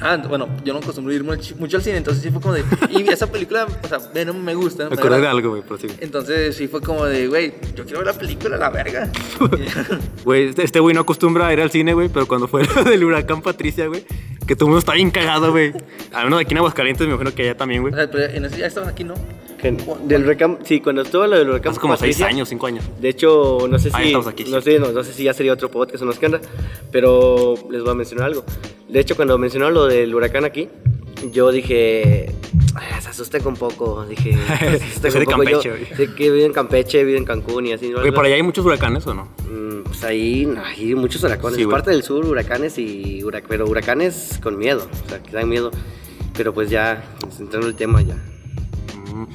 Ah, bueno, yo no acostumbro ir mucho, al cine, entonces sí fue como de... Y esa película, o sea, Venom me gusta. Me acordé de algo, güey, pero sí. Entonces sí fue como de, güey, yo quiero ver la película, la verga. Güey, este- este güey no acostumbra a ir al cine, güey, pero cuando fue del huracán Patricia, güey, que todo el mundo está bien cagado, güey. Al menos aquí en Aguascalientes, me imagino que allá también, güey. O sea, pero en ese ya estabas aquí, ¿no? Del huracán, sí, cuando estuvo lo del huracán Hace como 6 Patricia, años, 5 años. De hecho, no sé Ahí si. estamos aquí, no, sé, no, no sé si ya sería otro podcast o no sé. Pero les voy a mencionar algo. De hecho, cuando mencionaron lo del huracán aquí, yo dije. "Ay, se asusten con poco. Dije. "Se de con poco". Campeche, sé que vive en Campeche, vive en Cancún y así. Güey, por allá hay muchos huracanes, ¿o no? Mm, Pues ahí hay muchos huracanes. Sí, güey. Parte del sur, huracanes y hurac pero huracanes con miedo. O sea, que dan miedo. Pero pues ya, centrando el tema ya.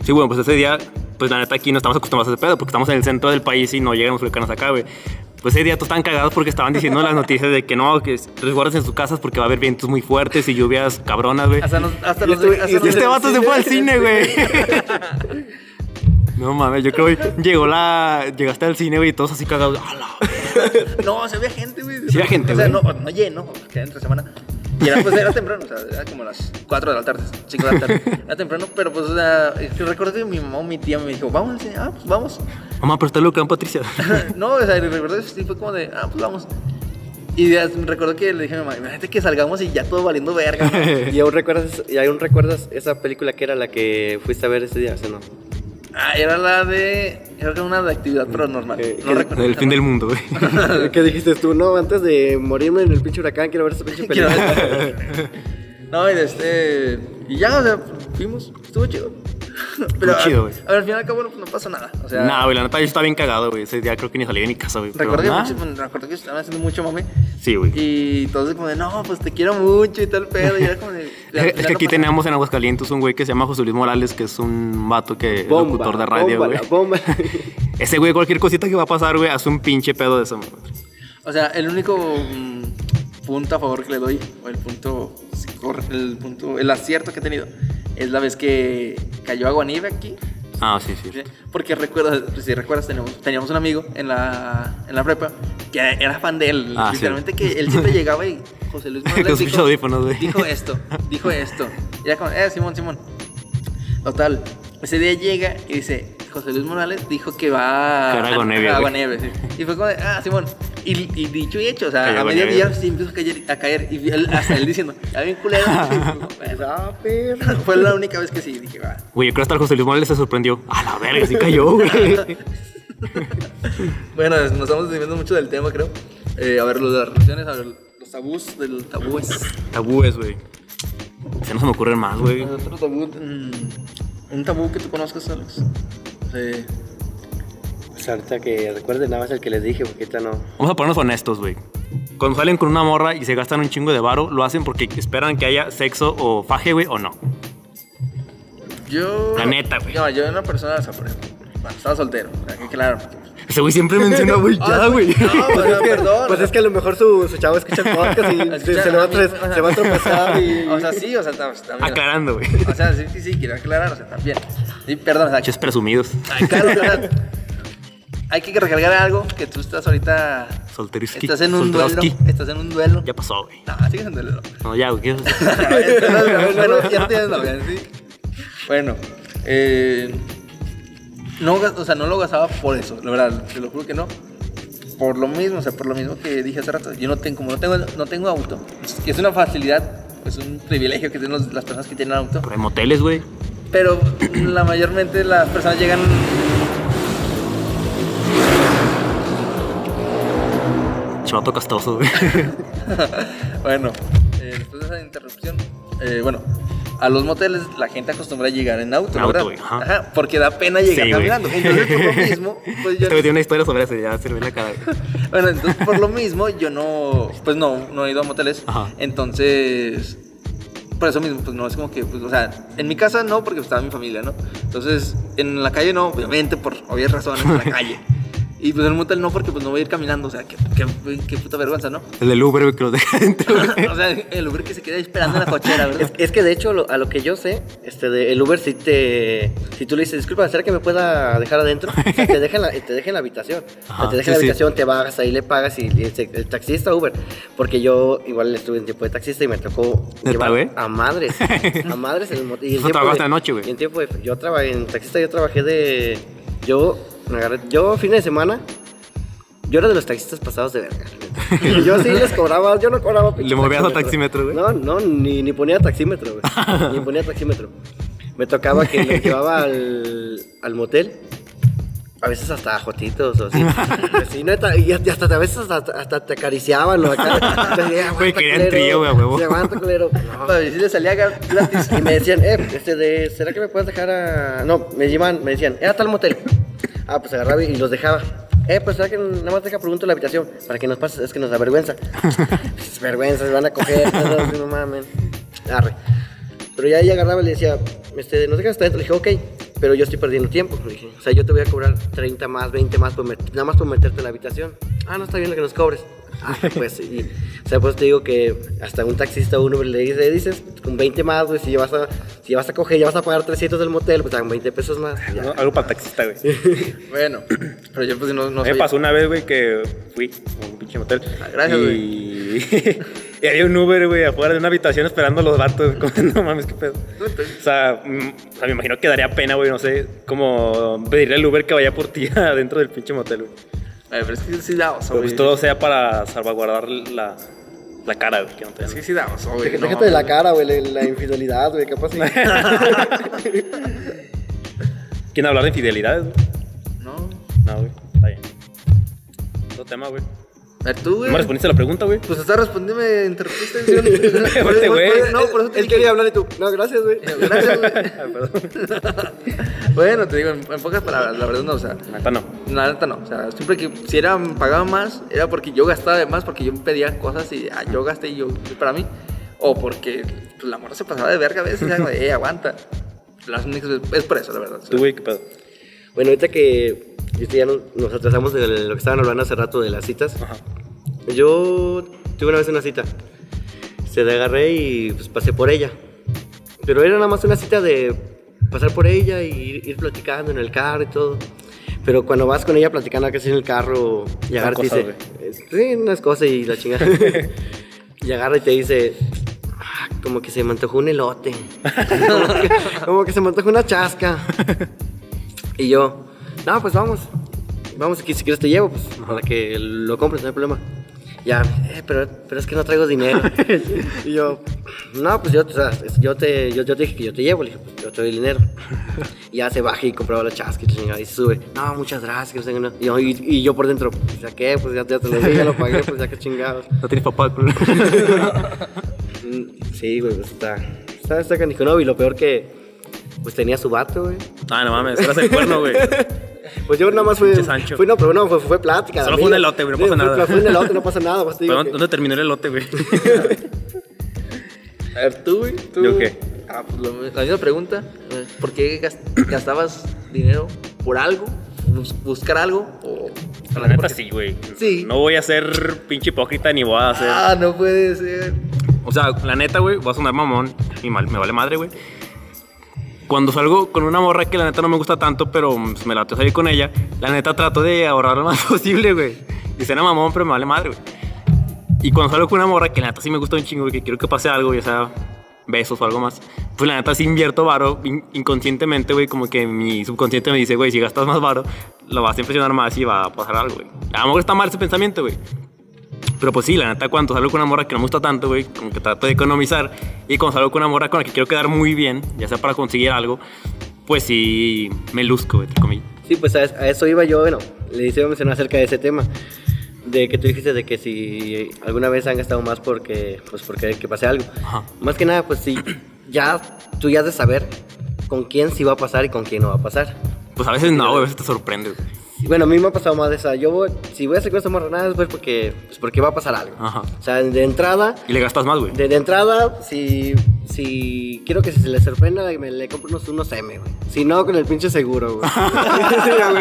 Sí, bueno, pues ese día pues la neta aquí no estamos acostumbrados a ese pedo porque estamos en el centro del país y no llegan los huracanes acá, güey. Pues ese día todos estaban cagados porque estaban diciendo las noticias de que no, que resguarden en sus casas porque va a haber vientos muy fuertes y lluvias cabronas, güey. Hasta, nos, hasta Y los este- hasta y los Y este vato se fue al cine, güey. No mames, yo creo que llegó la. Llegaste al cine, güey, y todos así cagados. ¡A la No, se había gente, güey. Sí había gente, O sea, güey. no, no lleno, porque entre semana. Y era, pues, era temprano, o sea, era como las 4 de la tarde, 5 de la tarde. Era temprano, pero pues, o sea, recuerdo que mi mamá o mi tía me dijo, vamos al cine, ah, pues vamos. Mamá, pero está loca, Patricia. no, o sea, recuerdo que sí fue como de, ah, pues vamos. Y ya recuerdo que le dije a mi mamá, imagínate que salgamos y ya todo valiendo verga. ¿no?". ¿Y aún recuerdas, y aún recuerdas esa película que era la que fuiste a ver ese día? ¿sí o no? Ah, era la de, era como una de actividad paranormal. ¿Qué- No recuerdo. El fin del mundo, güey. ¿Qué dijiste tú? No, antes de morirme en el pinche huracán, quiero ver esa pinche película. No, y de este. Y ya, o sea, fuimos, estuvo chido. Pero Muy chido, güey. a, a ver, al final y al cabo no, no pasó nada. O sea, Nah, güey, la neta yo estaba bien cagado, güey. Ese día creo que ni salí de mi casa, güey. pero recuerdo que, nah. mucho- bueno, recuerdo que estaban haciendo mucho mame. Sí, güey. Y todos como de, no, pues te quiero mucho y tal pedo. Y era como de. al Es final que no aquí tenemos en Aguascalientes un güey que se llama José Luis Morales, que es un vato que es locutor de radio, bomba, güey. la bomba. Ese güey, cualquier cosita que va a pasar, güey, hace un pinche pedo de eso, güey. nada. O sea, el único mm, punto a favor que le doy, o el punto, el punto, el acierto que he tenido, es la vez que cayó agua nieve aquí. Ah, sí, sí. ¿sí? Porque recuerdas, si recuerdas, teníamos, teníamos un amigo en la, en la prepa que era fan de él. Ah, sí. literalmente que él siempre llegaba y José Luis Morales dijo, dijo esto, dijo esto. Y era como, eh, Simón, Simón. Total, ese día llega y dice, José Luis Morales dijo que va a güey. Aguanieve, sí. Y fue como, de, ah, Simón. Y, y dicho y hecho, o sea, Cayó a medio Aguanieve. día sí empezó a caer, a caer y él- hasta él diciendo, está bien culero. Bueno, Ah, perro. fue la única vez que sí, dije, va. Güey, yo creo que hasta el José Luis Morales se sorprendió. A la verga, sí cayó, güey. Bueno, nos estamos desviando mucho del tema, creo. Eh, a ver, las relaciones, a ver, los tabús del tabúes. Tabúes, güey. Se no se me ocurren más, güey. Otro tabú, mm, un tabú que tú conozcas, Alex. Sí. Pues ahorita que recuerden nada más el que les dije, porque ahorita no. Vamos a ponernos honestos, güey. Cuando salen con una morra y se gastan un chingo de varo, lo hacen porque esperan que haya sexo o faje, güey, o no. Yo. La neta, güey. No, yo era una persona, o sea, por ejemplo, cuando estaba soltero, o sea, que claro. Ese güey siempre menciona, güey, ya, Ah, güey. No, o sea, perdón. Pues es que a lo mejor su, su chavo escucha el podcast y se, Escucha, se le va a, a mí, tres- o sea, se va a tropezar y... O sea, sí, o sea, tam- también. Aclarando, güey. O sea, sí, sí, sí, quiero aclarar, o sea, también. Sí, perdón, o sea, Pinches presumidos. Ay, claro, claro. Hay que recargar algo que tú estás ahorita. Solteriski. Estás en un duelo. Estás en un duelo. Ya pasó, güey. No, sigues en duelo. No, ya, güey. ¿qué? bueno, ya no tienes novia, ¿sí? Bueno, eh, no, o sea, no lo gastaba por eso, la verdad, te lo juro que no. Por lo mismo, o sea, por lo mismo que dije hace rato, yo no tengo, como no tengo, no tengo auto, que es una facilidad, es un privilegio que tienen los- las personas que tienen auto, Pero hay moteles, güey. pero la mayormente las personas llegan Chivato castoso, güey. bueno, eh, después de esa interrupción, eh, bueno, a los moteles la gente acostumbra a llegar en auto, En auto, ¿verdad? güey, ajá. porque da pena llegar Sí, güey. caminando. Entonces, por lo mismo, pues yo güey tiene una historia sobre eso, ya se le ve la cara. güey. Bueno, entonces por lo mismo yo no, pues no, no he ido a moteles. Ajá. Entonces, por eso mismo, pues no es como que, pues, o sea, en mi casa no, porque estaba mi familia, ¿no? Entonces, en la calle no, obviamente, por obvias razones, en la calle. Y pues en un motel no, porque pues no voy a ir caminando, o sea, qué, qué, qué puta vergüenza, ¿no? El del Uber, que los deja dentro, o sea, el Uber que se queda ahí esperando en la cochera, ¿verdad? Es, es que de hecho, lo- a lo que yo sé, este de, el Uber si te. Si tú le dices, disculpa, ¿será que me pueda dejar adentro? O sea, te deja en la, te deja en la habitación. O sea, Ajá, te deja sí, en la sí. habitación, te bajas, ahí le pagas y el, el taxista Uber. Porque yo igual estuve en tiempo de taxista y me tocó ¿Neta, llevar a madres. A madres en el motel. Y en tiempo de- de noche, güey. y En tiempo de, yo trabajé en taxista, yo trabajé de. Yo, agarré, yo fines de semana. Yo era de los taxistas pasados de verga. Yo sí les cobraba, yo no cobraba. ¿Le movías a taxímetro, güey? No, no, ni, ni ponía taxímetro, güey. ni ponía taxímetro. Me tocaba que lo llevaba al, al motel. A veces hasta jotitos o así. Sí, neta, y hasta, hasta a veces hasta, hasta te acariciaban o acá. Entonces, "Eh, Güey, querían culero". trío, güey, huevo. Aguanta, culero. No. Ver si le salía gra- gratis. Y me decían, eh, este de, ¿será que me puedes dejar a...? No, me llevan, me decían, eh, a tal motel. Ah, pues agarraba y los dejaba. Eh, pues, ¿será que nada más deja pregunto la habitación? Para que nos pases, es que nos da vergüenza. es vergüenza, se van a coger, todos, no mames. Arre. Pero ya ella agarraba y le decía, este, ¿nos dejas hasta adentro? Le dije, ok. pero yo estoy perdiendo tiempo. Le dije, o sea, yo te voy a cobrar 30 más, 20 más, por nada más por meterte en la habitación. Ah, no está bien lo que nos cobres. Ah, pues, y, o sea, pues te digo que hasta un taxista o un Uber le dices, le dices, con 20 más, güey, si vas a, si vas a coger, ya vas a pagar 300 del motel, pues dan 20 pesos más. y ya. No, algo para taxista, güey. Bueno, pero yo pues no, no me soy- pasó una vez, güey, que fui a un pinche motel. Ah, gracias, y... y había un Uber, güey, afuera de una habitación esperando a los vatos. Como, no mames, qué pedo. O sea, mm, o sea, me imagino que daría pena, güey, no sé, como pedirle al Uber que vaya por ti adentro del pinche motel, güey. Pero es que sí da oso, Pero pues güey. todo sea para salvaguardar la, la cara, güey, que no te Es que sí da oso, güey. Déjate no, de la cara, güey, la, la infidelidad, güey, capaz. sí. ¿Quién hablar de infidelidades, güey? No. No, güey, está bien. Otro tema, güey. A ver, tú, ¿No güey. me respondiste a la pregunta, güey? Pues está respondiendo, me interrumpiste. ¿sí? Este güey. No, por eso te Él dije- quería hablar y tú, no, gracias, güey. Gracias, güey. Ah, bueno, te digo, en, en pocas palabras, la verdad no, o sea, La neta no. la neta no, o sea, siempre que si era pagaba más, era porque yo gastaba de más, porque yo pedía cosas y ah, yo gasté y yo, para mí, o porque pues, la morra se pasaba de verga a veces, ya, güey, eh, aguanta. Las únicas, es por eso, la verdad. o sea. Tú, güey, qué pedo. Bueno, ahorita que este, ya nos, nos atrasamos de lo que estaban hablando hace rato de las citas. Ajá. Yo tuve una vez una cita. Se la agarré y pues pasé por ella. Pero era nada más una cita de pasar por ella y ir, ir platicando en el carro y todo. Pero cuando vas con ella platicando casi en el carro y agarra y te dice, sí, unas cosas y la chingada. y agarra y te dice, "Ah, como que se me antojó un elote. como, que, como que se me antojó una chasca. y yo, no, pues vamos. Vamos, aquí si quieres te llevo, pues, para que lo compres, no hay problema. Ya, eh, pero, pero es que no traigo dinero. y yo, no, pues yo, o sea, yo, te, yo, yo te dije que yo te llevo, le dije, pues yo te doy el dinero. y ya se baja y compraba la chasca y, y se sube. No, muchas gracias. que no sé qué, no". Y, yo, y, y yo por dentro, pues ya qué, pues ya, ya te lo di, ya lo pagué, pues ya que chingados. No tienes papá, güey. Mm, Sí, güey, pues está, está, está canijo. No, y lo peor que, pues tenía su vato, güey. Ah, no mames, eras el cuerno, güey. Pues yo nada más fui. Sancho. Fui, no, pero no, fue, fue plática. Solo fue un elote, güey, no pasa nada. Fue un elote, no pasa nada. Pues te digo Pero que- ¿dónde terminó el elote, güey? A ver, tú, güey. ¿Tú? ¿Yo qué? Ah, pues lo- la misma pregunta. ¿Por qué gas- gastabas dinero por algo? Bus- ¿Buscar algo? O, La neta porque- sí, güey. Sí. No voy a ser pinche hipócrita ni voy a hacer. Ah, no puede ser. O sea, la neta, güey, voy a sonar mamón y mal, me vale madre, güey. Cuando salgo con una morra que la neta no me gusta tanto, pero pues, me la tengo salir con ella, la neta trato de ahorrar lo más posible, güey. Y suena mamón, pero me vale madre, güey. Y cuando salgo con una morra que la neta sí me gusta un chingo, que quiero que pase algo, ya sea besos o algo más, pues la neta sí invierto varo in- inconscientemente, güey, como que mi subconsciente me dice, güey, si gastas más varo, lo vas a impresionar más y va a pasar algo, güey. A lo mejor está mal ese pensamiento, güey. Pero pues sí, la neta, cuando salgo con una morra que no me gusta tanto, güey, como que trato de economizar. Y cuando salgo con una morra con la que quiero quedar muy bien, ya sea para conseguir algo, pues sí, me luzco, güey, entre comillas. Sí, pues a, a eso iba yo, bueno, le hice mencionar acerca de ese tema. De que tú dijiste de que si alguna vez han gastado más porque, pues porque que pase algo. Ajá. Más que nada, pues sí, ya tú ya has de saber con quién sí va a pasar y con quién no va a pasar. Pues a veces no, güey, a veces te sorprende, güey. Bueno, a mí me ha pasado más de esa. Yo voy, si voy a hacer nada es pues porque, pues porque va a pasar algo. Ajá. O sea, de entrada, Y le gastas más, güey. de, de entrada, si, si quiero que se le sorprenda, me le compro unos, unos M, güey. Si no, con el pinche seguro, güey.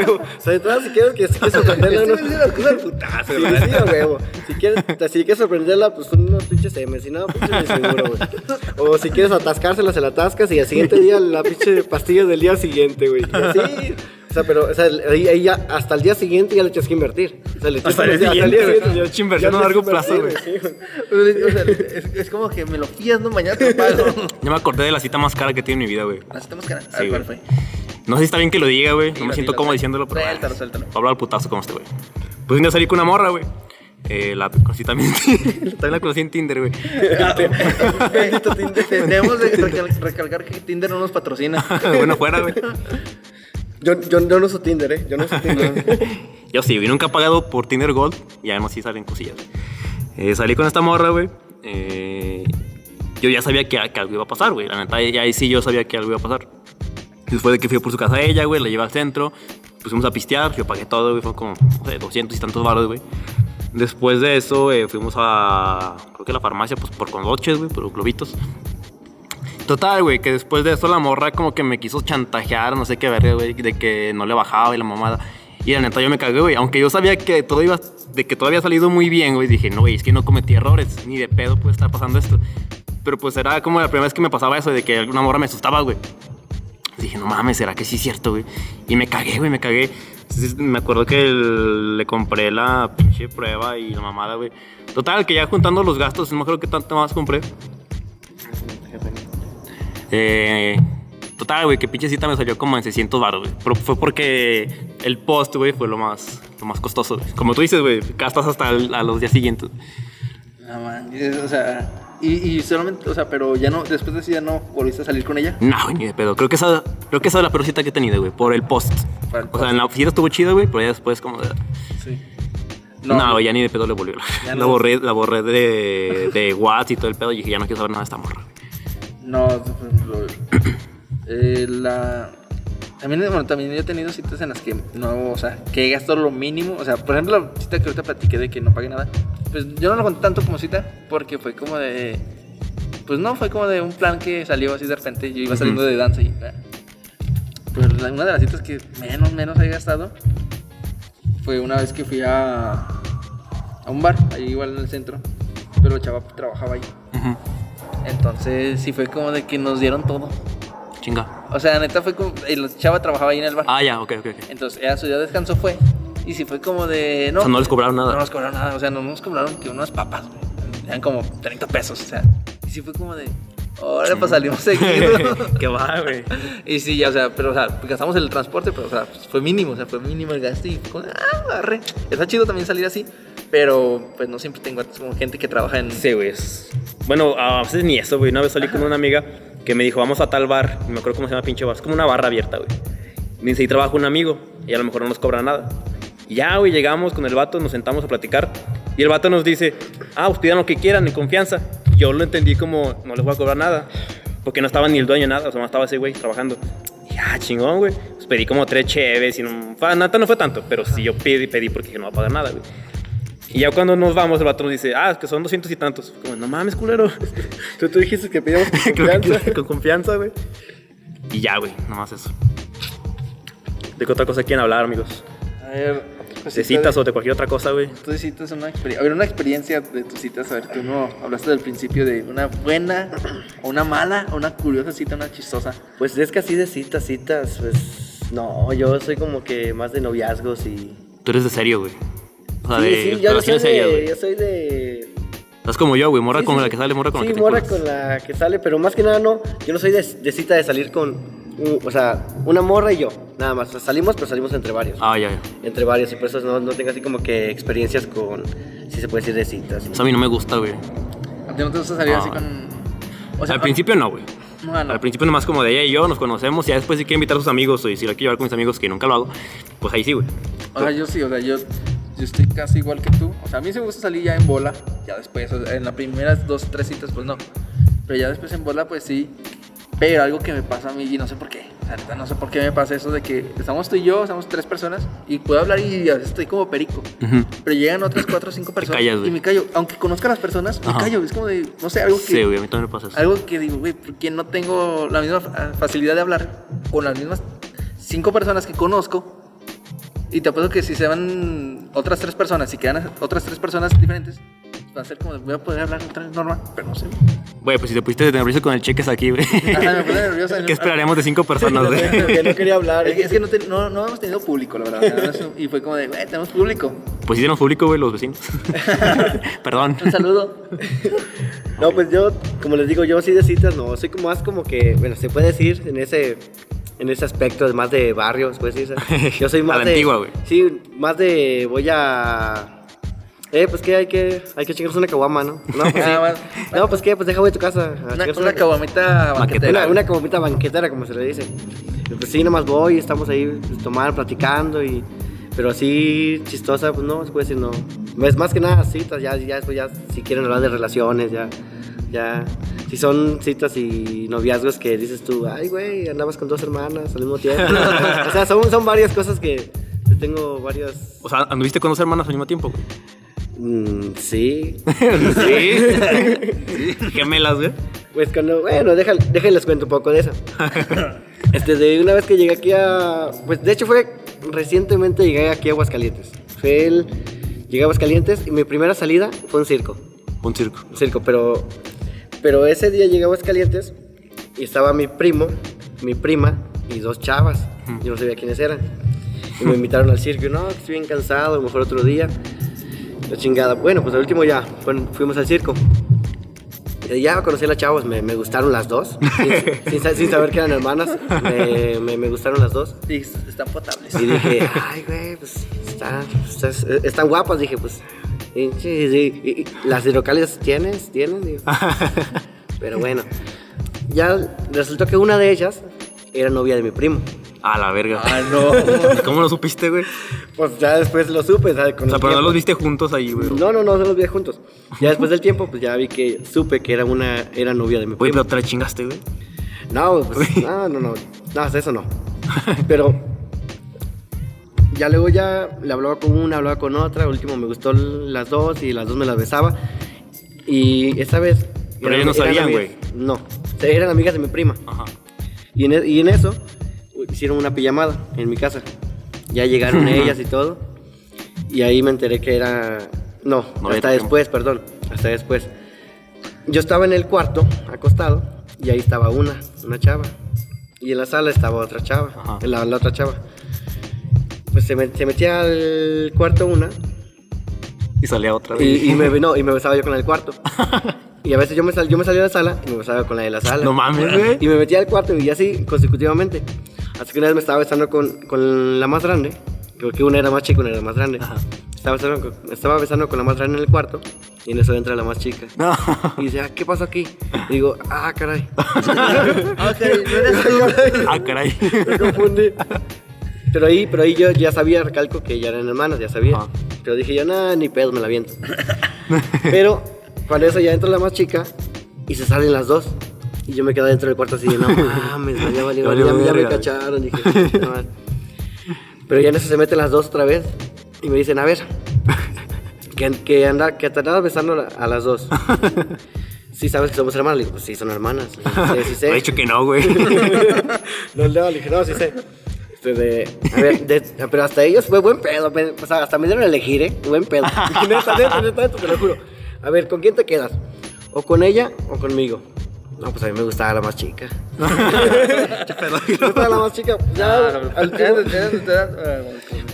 O sea, de entrada, si quieres que si quieres sorprenderla, unos... Sí, sí, huevo. Si quieres, si quieres sorprenderla, pues unos pinches M. Si no, pinche seguro, güey. O si quieres atascársela, se la atascas y al siguiente día la pinche pastilla del día siguiente, güey. Sí. O sea, pero o sea, ahí, ahí ya, hasta el día siguiente ya le tienes que invertir. O sea, le Hasta el que- día siguiente, güey. ya- Pinche inversión a largo que plazo, invertir, sí, O sea, es, es como que me lo fías, ¿no? Mañana te pago. Yo me acordé de la cita más cara que tiene en mi vida, güey. Así estamos cara. A Sí, ver, ¿cuál güey. fue? No sé si está bien que lo diga, güey. No me siento cómodo diciéndolo, pero. Suéltalo, ah, suéltalo. Voy a hablar al putazo como este, güey. Pues un día salí con una morra, güey. Eh, la conocí también. también la conocí en Tinder, güey. Tenemos de recal- recalcar que Tinder no nos patrocina. bueno, fuera, güey. Yo, yo, yo no uso Tinder, ¿eh? Yo no uso Tinder. Yo sí, güey. Nunca he pagado por Tinder Gold. Y además sí salen cosillas. Eh, salí con esta morra, güey. Eh, yo ya sabía que, que algo iba a pasar, güey. La neta, ya ahí sí yo sabía que algo iba a pasar. Después de que fui por su casa a ella, güey, la llevé al centro. Pusimos a pistear. Yo pagué todo, güey. Fue como, no sé, 200 y tantos baros, güey. Después de eso, eh, fuimos a, creo que a la farmacia, pues por condoches, güey, por globitos. Total, güey, que después de eso la morra como que me quiso chantajear, no sé qué verga, güey, de que no le bajaba y la mamada. Y la neta yo me cagué, güey. Aunque yo sabía que todo iba, de que todo había salido muy bien, güey. Dije, no, güey, es que no cometí errores. Ni de pedo puede estar pasando esto. Pero pues era como la primera vez que me pasaba eso, de que alguna morra me asustaba, güey. Dije, no mames, ¿será que sí es cierto, güey? Y me cagué, güey, me cagué. Me acuerdo que el- le compré la pinche prueba y la mamada, güey. Total, que ya juntando los gastos, no acuerdo qué tanto más compré. Eh, total, güey, que pinche cita me salió como en 600 baros, güey. Pero fue porque el post, güey, fue lo más, lo más costoso. Como tú dices, güey, gastas hasta el- a los días siguientes. No manches, o sea, y, y solamente, o sea, pero ya no, después de eso ya no volviste a salir con ella. No, güey, ni de pedo. Creo que esa, creo que esa es la peor cita que he tenido, güey, por el post. O sea, en la oficina estuvo chido, güey, pero ya después como... de- Sí. No, ya ni de pedo le volvió. La borré, la borré de, de WhatsApp y todo el pedo y dije, ya no quiero saber nada de esta morra. No, por ejemplo, eh, la... También, bueno, también yo he tenido citas en las que no, o sea, que he gastado lo mínimo. O sea, por ejemplo, la cita que ahorita platiqué de que no pagué nada. Pues yo no lo conté tanto como cita porque fue como de... Pues no, fue como de un plan que salió así de repente. Yo iba saliendo de danza y... Pues una de las citas que menos, menos he gastado fue una vez que fui a, a un bar, ahí igual en el centro. Pero el chava trabajaba ahí. Ujú. Entonces sí fue como de que nos dieron todo. Chinga. O sea, neta fue como... El chava trabajaba ahí en el bar. Ah, ya, ok, ok, ok. Entonces, ella su día de descanso fue. Y sí fue como de... No, O sea, no les cobraron nada. No nos cobraron nada. O sea, no nos cobraron que unas papas, güey. Eran como 30 pesos, o sea. Y sí fue como de... Ahora pues salimos seguido. Qué va, güey. y sí, ya, o sea, pero, o sea, gastamos el transporte, pero, o sea, pues, fue mínimo, o sea, fue mínimo el gasto y fue como, ah, agarré. Está chido también salir así, pero, pues, no siempre tengo como gente que trabaja en... Sí, güey. Bueno, a veces ni eso, güey. Una vez salí con una amiga que me dijo, vamos a tal bar. No me acuerdo cómo se llama pinche bar. Es como una barra abierta, güey. Me dice, y trabaja un amigo. Y a lo mejor no nos cobra nada. Y ya, güey, llegamos con el vato, nos sentamos a platicar. Y el vato nos dice, ah, pues pidan lo que quieran, en confianza. Yo lo entendí como, no les voy a cobrar nada. Porque no estaba ni el dueño nada, o sea, no estaba ese güey trabajando. Y ya, chingón, güey. Pues pedí como tres cheves y no... no fue tanto, pero sí yo pedí, pedí porque dije, no va a pagar nada, güey. Y ya cuando nos vamos, el vato nos dice, ah, es que son 200 y tantos. Como, no mames, culero. Tú, tú dijiste que pedíamos con confianza. con confianza, güey. Y ya, güey, nomás eso. ¿De qué otra cosa quieren hablar, amigos? A ver, pues, ¿De citas de- o de cualquier otra cosa, güey? Tú citas una experiencia. A ver, una experiencia de tus citas. A ver, tú no hablaste del principio de una buena, o una mala, o una curiosa cita, una chistosa. Pues es que así de citas, citas, pues no, yo soy como que más de noviazgos y... Tú eres de serio, güey. O sea, sí, de sí, yo soy serias, de, güey. yo soy de... Estás como yo, güey. Morra sí, con sí, la que sale, morra con sí, la que te morra con la que sale, pero más que nada no, yo no soy de, de cita de salir con, o sea, una morra y yo, nada más, O sea, salimos, pero salimos entre varios. Ah, ya, ya. Entre varios, y por eso no, no tengo así como que experiencias con, si se puede decir, de citas. Eso a mí no me gusta, güey. ¿A ti no te gusta salir No. así con.? O Al principio no, güey. No, ah, no. Al principio nomás como de ella y yo nos conocemos y ya después si quiere invitar a sus amigos o si la quiero llevar con mis amigos que nunca lo hago, pues ahí sí, güey. O sea, yo sí, o sea, yo, yo estoy casi igual que tú. O sea, a mí sí me gusta salir ya en bola. Ya después, en las primeras dos, tres citas, pues no. Pero ya después en bola, pues sí. Pero algo que me pasa a mí, y no sé por qué. O sea, no sé por qué me pasa eso de que estamos tú y yo, estamos tres personas, y puedo hablar y a veces estoy como perico. Ujú. Pero llegan otras cuatro o cinco personas callas, y me callo. Aunque conozca a las personas, me Ajá. callo. Es como de, no sé, algo que... Sí, güey, a mí también me pasa eso. Algo que digo, güey, porque no tengo la misma fa- facilidad de hablar con las mismas cinco personas que conozco. Y te apuesto que si se van otras tres personas, si quedan otras tres personas diferentes, va a ser como, voy a poder hablar otra vez normal, pero no sé. Güey, pues si te pusiste nervioso con el cheques aquí, güey. Ajá, me puse nervioso. ¿Qué esperaremos de cinco personas, güey? que no quería hablar. Es que, es que no, te- no, no hemos tenido público, la verdad. Y fue como de, güey, tenemos público. Pues sí tenemos público, güey, los vecinos. Perdón. Un saludo. No, pues yo, como les digo, yo sí de citas, no, soy como más como que, bueno, se puede decir en ese, en ese aspecto, de más de barrio, se puede decir. Yo soy A más la de... antigua, güey. Sí, más de, voy a... Eh, pues que hay que, hay que chingarse una caguama, ¿no? No, pues sí. Ah. No, pues qué, pues deja voy a tu casa. a Una, una caguamita banquetera. Una, una caguamita banquetera, como se le dice. Pues sí, nomás voy, estamos ahí pues, tomando, platicando y... Pero así chistosa, pues no, se puede decir no. Es más que nada citas, ya, ya después ya, si quieren hablar de relaciones, ya, ya. Si son citas y noviazgos que dices tú, ay, güey, andabas con dos hermanas al mismo tiempo. o sea, son, son varias cosas que tengo varias... O sea, ¿anduviste con dos hermanas al mismo tiempo, güey? mm, sí. sí. Gemelas, güey. Pues cuando, bueno, déjale- déjenles cuento un poco de eso. Este, de una vez que llegué aquí a, pues de hecho fue recientemente llegué aquí a Aguascalientes. Fue el, llegué a Aguascalientes y mi primera salida fue un circo. Un circo. Un circo, pero, pero ese día llegué a Aguascalientes y estaba mi primo, mi prima y dos chavas. Yo no sabía quiénes eran. Y me invitaron al circo. y, No, estoy bien cansado, a lo mejor otro día. La chingada. Bueno, pues al último ya fue- fuimos al circo. Y ya conocí a las chavas, me, me gustaron las dos. sin, sin sa- sin saber que eran hermanas, me, me- me gustaron las dos. Sí, están potables. Y dije, ay, güey, pues están, estás- están guapas. Dije, pues. Y- y las hidrocálidas tienes, tienen. Digo. Pero bueno, ya resultó que una de ellas era novia de mi primo. A la verga. Ah, no. ¿Cómo lo supiste, güey? Pues ya después lo supe, ¿sabes? Con O sea, pero no los viste juntos ahí, güey. No, no, no, no los vi juntos. Ya después del tiempo, pues ya vi que supe que era una era novia de mi Güey, primo. pero te la chingaste, güey. No, pues, no, no, no, no, eso no. Pero ya luego ya le hablaba con una, hablaba con otra, último me gustó las dos y las dos me las besaba. Y esa vez... Pero ellos no sabían, amigas- No, eran amigas de mi prima. Ajá. Y en, e- y en eso hicieron una pijamada en mi casa. Ya llegaron ellas y todo. Y ahí me enteré que era... No, No, hasta después, perdón. Hasta después. Yo estaba en el cuarto, acostado, y ahí estaba una, una chava. Y en la sala estaba otra chava, la, la otra chava. Pues se, me- se metía al cuarto una Y salía otra vez. y, y me, no, y me besaba yo con del cuarto. Y a veces yo me, sal- yo me salía de la sala y me besaba con la de la sala. No mames, güey. Y me metía al cuarto y así consecutivamente. Así que una vez me estaba besando con, con la más grande. Creo que una era más chica, una era más grande. Ajá. Estaba besando, estaba besando con la más grande en el cuarto y en eso entra la más chica. No. Y dice, ah, ¿qué pasó aquí? Y digo, ah, caray. Ah, ok, no eres tú. Ah, caray. Me confundí. Pero ahí, pero ahí yo ya sabía, recalco que ya eran hermanas, ya sabía. Ajá. Pero dije yo, nada, ni pedo, me la viento. pero cuando eso ya entra la más chica y se salen las dos. Y yo me quedo dentro del cuarto así de, no mames, ya, valió, Ya ya, valió ya me cacharon. Dije, "No, man". Pero ya en eso se meten las dos otra vez y me dicen, a ver, que, que, anda, que te andas besando a- las dos. Sí, sabes que somos hermanas. Le digo, pues sí, son hermanas. Sí, sí, sé. Me ha dicho que no, güey. No, no, le dije, no, sí sé. Este de, a ver, de- pero hasta ellos fue buen pedo. pe- O sea, hasta me dieron a elegir, ¿eh? Buen pedo. neta, neta, neta, neta, te lo juro. A ver, ¿con quién te quedas? ¿O con ella o conmigo? No, pues a mí me gustaba la más chica. me gustaba la más chica. Ya, al último-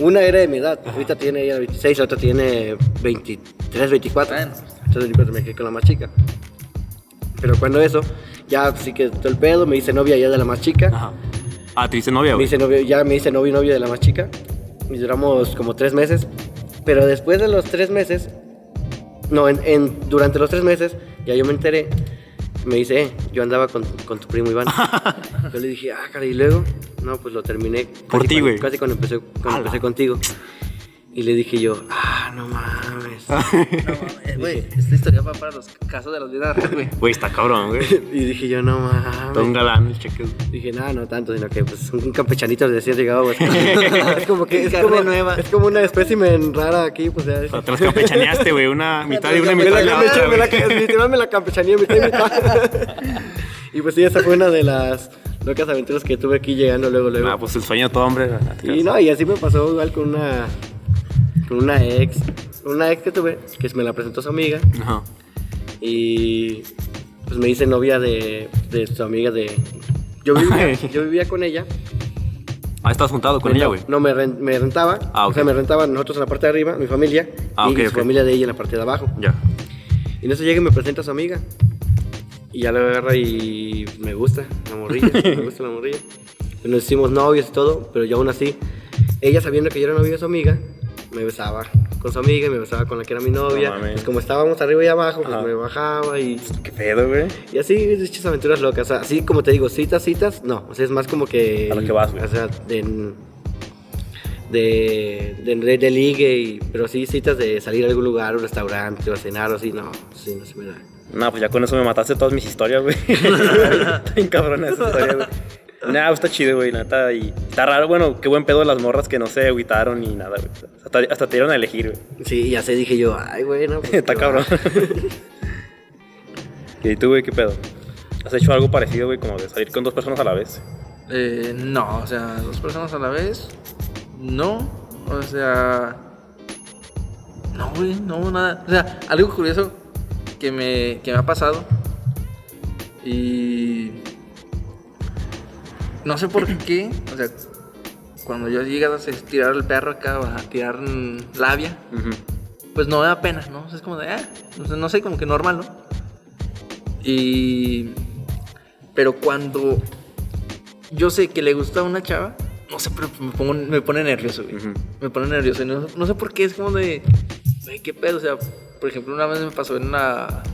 una era de mi edad. Ahorita tiene ella 26, la otra tiene 23, 24. Bueno. Entonces pues, me quedé con la más chica. Pero cuando eso, ya sí que todo el pedo, me hice novia ya de la más chica. Ajá. Ah, te hice novia, Me güey. hice novio, ya me hice novio y novio de la más chica. Y duramos como tres meses. Pero después de los tres meses, no, en, en- durante los tres meses, ya yo me enteré. Me dice, eh, yo andaba con, con tu primo Iván. yo le dije, ah, cara, y luego, no, pues lo terminé. Por casi ti, cuando- güey. Casi cuando empecé, cuando Ala. empecé contigo. Y le dije yo, ah, no mames. No, mames, güey, esta historia va para los casos de los vidas güey. Güey, está cabrón, güey. y dije yo, no mames. Todo un galán el cheque. Dije, no, no tanto, sino que pues un campechanito recién llegado. güey. es como que es como, nueva. es como una espécimen rara aquí, pues ya. O sea, campechaneaste, güey. Una mitad y una Me mitad de la otra, me la, literal me la campechaneé mitad y mitad. y pues sí, esa fue una de las locas aventuras que tuve aquí llegando luego, luego. Ah, pues el sueño de todo hombre. y no, y así me pasó igual con una, con una ex, una ex que tuve, que me la presentó su amiga. Ajá. Y pues me hice novia de, de su amiga de... Yo vivía, yo vivía con ella. Ah, estás juntado con ella, güey. No, me, ren- me rentaba. Ah, O sea, me rentaba nosotros en la parte de arriba, mi familia. Ah, y, ok, y su familia de ella en la parte de abajo. Ya. Y en eso llega y me presenta a su amiga. Y ya la agarra y me gusta la morrilla. me gusta la morrilla. Nos hicimos novios y todo, pero yo aún así, ella sabiendo que yo era novio de su amiga, me besaba con su amiga y me besaba con la que era mi novia. No pues como estábamos arriba y abajo, pues Ajá. me bajaba y, ¿Qué pedo, güey? y así, dichas aventuras locas. O sea, así como te digo, citas, citas, no. O sea, es más como que. A lo que vas, güey. O sea, de. De, de, de, de ligue, y, pero sí citas de salir a algún lugar, un restaurante, o a cenar, o así, no, sí, no se me da. No, pues ya con eso me mataste todas mis historias, güey. Está bien cabrona esa historia, güey. Nah, pues está chido, güey, la neta. Y está raro, bueno, qué buen pedo las morras que no se agüitaron ni nada, güey. Hasta, hasta te dieron a elegir, güey. Sí, ya sé, dije yo, ay, güey, no. pues, Está cabrón. ¿Y tú, güey, qué pedo? ¿Has hecho algo parecido, güey, como de salir con dos personas a la vez? Eh, no, o sea, dos personas a la vez. No, o sea. No, güey, no, nada. O sea, algo curioso que me, que me ha pasado. Y. No sé por qué, o sea, cuando yo llego a tirar el perro acá, o a tirar labia, pues no me da pena, ¿no? O sea, es como de, ah, no sé, no sé, como que normal, ¿no? Y. Pero cuando yo sé que le gusta a una chava, no sé, pero me, pongo, me pone nervioso, güey. Me pone nervioso. y No, no sé por qué, es como de, güey, qué pedo. O sea, por ejemplo, una vez me pasó en una.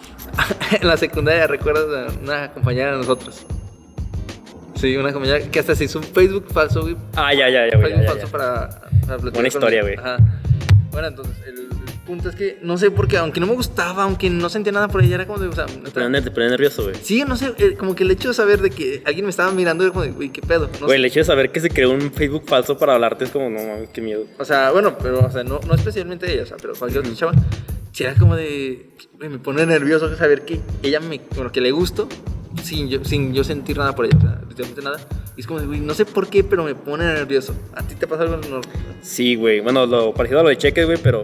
en la secundaria, ¿recuerdas? Una compañera de nosotros. Sí, una compañera que hasta se hizo un Facebook falso, güey. Ah, ya, ya, ya, güey. Facebook ya, ya, falso ya. para, para platicar con historia, güey. Ajá. Bueno, entonces, el, el punto es que no sé por qué, aunque no me gustaba, aunque no sentía nada por ella, era como de, o sea, Te pone, te nervioso, güey. sí, no sé, eh, como que el hecho de saber de que alguien me estaba mirando, era como de, güey, qué pedo. No Güey, sé. el hecho de saber que se creó un Facebook falso para hablarte es como, no mames, qué miedo. O sea, bueno, pero, o sea, no, no especialmente ella, o sea, pero cualquier otra chava, si era como de, güey, me pone nervioso saber que ella me, bueno, que le gusto, sin yo, sin yo sentir nada por ella, o sea, literalmente nada. Y es como güey, no sé por qué, pero me pone nervioso. ¿A ti te pasa algo? No, Sí, güey. Bueno, lo parecido a lo de cheques, güey, pero.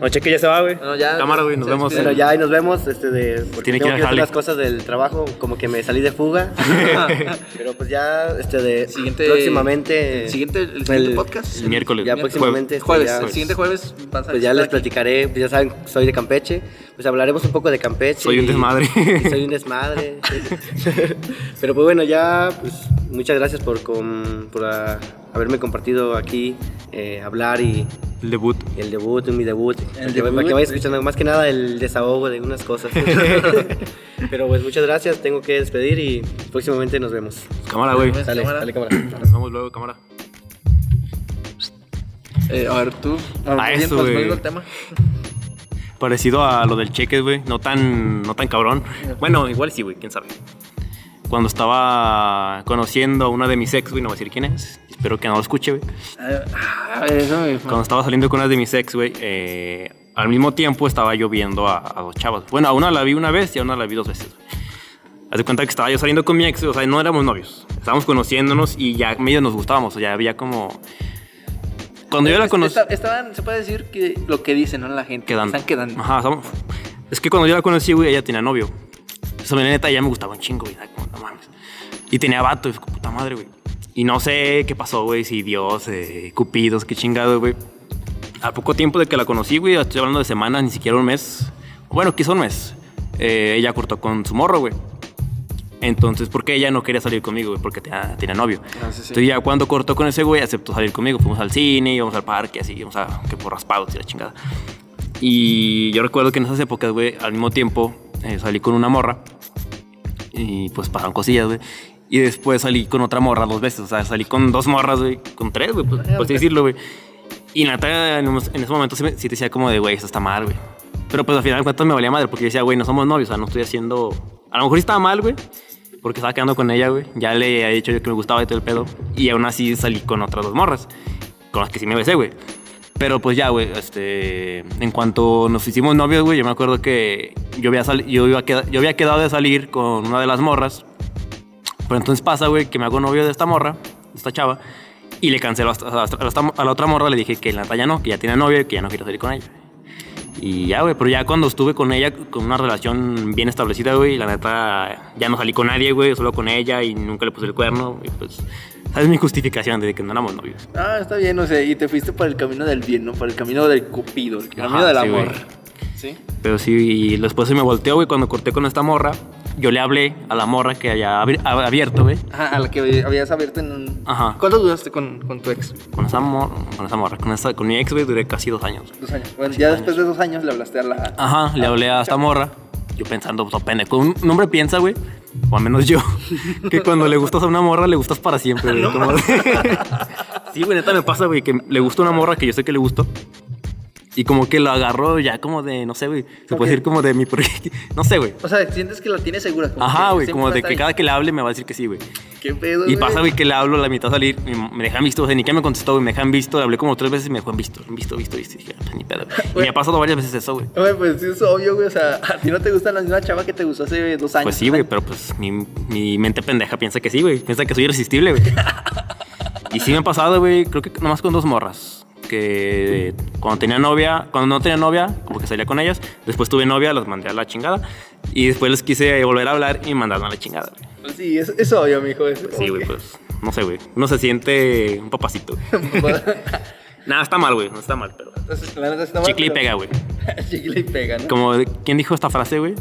No, cheque ya se va, güey. Ya- Cámara, güey, nos se vemos. Bueno, ya ahí nos vemos, este, de, porque Tiene que tengo que hacer las cosas del trabajo, como que me salí de fuga. Pero pues ya, este, de, Siguiente- próximamente. el siguiente, el siguiente podcast. El miércoles. Ya Miércoles. próximamente. este, Jueves, ya, el siguiente jueves vas a Pues ya les aquí. platicaré, pues ya saben, soy de Campeche, pues hablaremos un poco de Campeche. Soy un desmadre. y soy un desmadre. Pero pues bueno, ya, pues muchas gracias por, com- por ah, haberme compartido aquí, eh, hablar y El debut. el debut, mi debut. El para que- debut, para que vayan sí. escuchando más que nada el desahogo de unas cosas. Pero pues muchas gracias, tengo que despedir y próximamente nos vemos. Cámara, güey. Sale, cámara. sale cámara. Nos vemos luego, cámara. Eh, a ver, tú. Ah, bien, eso, pues, al tema. Parecido a lo del cheques, güey. No tan, no tan cabrón. Bueno, igual sí, güey, quién sabe. Cuando estaba conociendo a una de mis ex, güey, no voy a decir quién es. Espero que no lo escuche, güey. Ah, eso. Cuando estaba saliendo con una de mis ex, güey, eh, al mismo tiempo estaba yo viendo a, a dos chavas. Bueno, a una la vi una vez y a una la vi dos veces. güey. Haz de cuenta que estaba yo saliendo con mi ex, o sea, no éramos novios. Estábamos conociéndonos y ya medio nos gustábamos, o ya había como... Cuando yo la conocí... Esta- Estaban, se puede decir que lo que dicen, ¿no? La gente. Quedando. Están quedando. Ajá, estamos- Es que cuando yo la conocí, güey, ella tenía novio. Eso, la neta, ya me gustaba un chingo, güey. como, no mames. Y tenía vato, y puta madre, güey. Y no sé qué pasó, güey, si Dios, eh, Cupidos, qué chingado, güey. A poco tiempo de que la conocí, güey, estoy hablando de semanas, ni siquiera un mes. Bueno, quizá un mes. eh, ella cortó con su morro, güey. Entonces, ¿por qué ella no quería salir conmigo, güey? Porque tenía, tenía novio. Ah, sí, sí. Entonces, ya cuando cortó con ese güey, aceptó salir conmigo. Fuimos al cine, íbamos al parque, así, íbamos a que por raspados y la chingada. Y yo recuerdo que en esas épocas, güey, al mismo tiempo eh, salí con una morra y pues pasaron cosillas, güey. Y después salí con otra morra dos veces, o sea, salí con dos morras, güey, con tres, güey, pues, por así decirlo, güey. Y neta, en, en ese momento sí, me- sí te decía como de, güey, esto está mal, güey. Pero pues al final de cuentas me valía madre porque yo decía, güey, no somos novios, o sea, no estoy haciendo... A lo mejor sí estaba mal, güey, porque estaba quedando con ella, güey. Ya le había dicho yo que me gustaba y todo el pedo. Y aún así salí con otras dos morras, con las que sí me besé, güey. Pero pues ya, güey, este, en cuanto nos hicimos novios, güey, yo me acuerdo que yo había, yo, iba a yo había quedado de salir con una de las morras. Pero entonces pasa, güey, que me hago novio de esta morra, de esta chava, y le hasta- a, la- a la otra morra, le dije que la neta ya no, que ya tiene novio y que ya no quiero salir con ella. Y ya, güey, pero ya cuando estuve con ella, con una relación bien establecida, güey, la neta, ya no salí con nadie, güey, solo con ella y nunca le puse el cuerno. Y pues, esa es mi justificación de que no éramos novios. Ah, está bien, o sea, y te fuiste por el camino del bien, ¿no? Por el camino del cupido, el camino Ajá, del sí, amor. ¿Sí? Pero sí, y después se me volteó, güey, cuando corté con esta morra. Yo le hablé a la morra que ab- abierto, güey. Ajá, a la que habías abierto en un... Ajá. ¿Cuánto duraste con, con tu ex? Con esa, mor- con esa morra, con, esa, con mi ex, güey, duré casi dos años. Dos años. Bueno, ya después de dos años le hablaste a la... Ajá, le hablé a esta morra. Yo pensando, pues, pendejo. Un hombre piensa, güey, o al menos yo, que cuando le gustas a una morra, le gustas para siempre, güey. de- sí, güey, neta me pasa, güey, que le gusta una morra que yo sé que le gustó. Y como que lo agarró ya como de, no sé, güey. Se puede decir como de mi proyecto. No sé, güey. O sea, sientes que la tiene segura. como Ajá, güey. Como de que ahí. cada que le hable me va a decir que sí, güey. ¿Qué pedo, Y pasa, güey, que le hablo a la mitad de salir, me dejan visto, o sea, ni que me contestó, güey, me dejan visto, le hablé como tres veces y me dejó en visto, visto, visto, visto, y dije, "Ah, ni pedo. güey". Y me ha pasado varias veces eso, güey. Güey, pues sí, es obvio, güey. O sea, a ti no te gusta la misma chava que te gustó hace dos años. Pues sí, güey, pero pues mi, mi mente pendeja piensa que sí, güey, piensa que soy irresistible, güey. Y sí me ha pasado, güey, creo que nomás con dos morras. Que cuando tenía novia, cuando no tenía novia, como que salía con ellas. Después tuve novia, las mandé a la chingada. Y después les quise volver a hablar y mandaron a la chingada, güey. Pues sí, es, es obvio, mijo. Es Sí, güey, pues, no sé, güey. Uno se siente un papacito. Nada, está mal, güey, no está mal, pero. Entonces, la neta está mal, Chicle y pega, güey. Chicle y pega, ¿no? Como, ¿quién dijo esta frase, güey?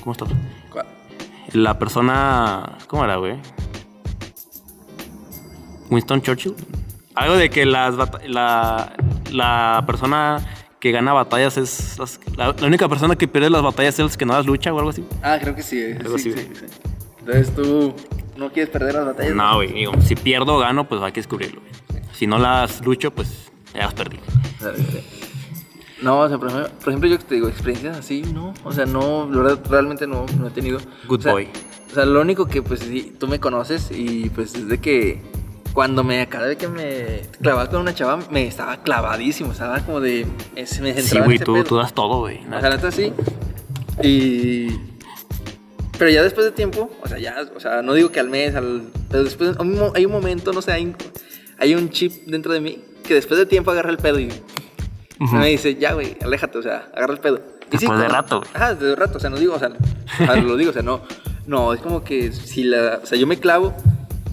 ¿Cómo está? ¿Cuál? La persona. ¿Cómo era, güey? Winston Churchill. Algo de que las la, la persona que gana batallas es. las- la, la única persona que pierde las batallas es el que no las lucha o algo así. Ah, creo que sí. eh, Algo sí, así, sí, sí. Entonces tú no quieres perder las batallas. No, güey. Digo, si pierdo o gano, pues hay que descubrirlo. Si no las lucho, pues ya las perdí. No, o sea, por ejemplo, por ejemplo, yo te digo, experiencias así, no. O sea, no, la verdad, realmente no, no he tenido. Good O sea, boy. O sea, lo único que, pues, sí, tú me conoces y, pues, es de que cuando me, cada vez que me clavaba con una chava, me estaba clavadísimo, estaba como de. es- me Sí, güey, tú, pedo. tú das todo, güey. O sea, neta sí. Y. Pero ya después de tiempo, o sea, ya, o sea, no digo que al mes, al, pero después hay un momento, no sé, hay, un- hay un chip dentro de mí que después de tiempo agarra el pedo y Ujú. me dice, ya, güey, aléjate, o sea, agarra el pedo. Y Después de como- rato, güey. Ajá, después de rato, o sea, no digo, o sea, lo digo, o sea, no, no, es como que si la, o sea, yo me clavo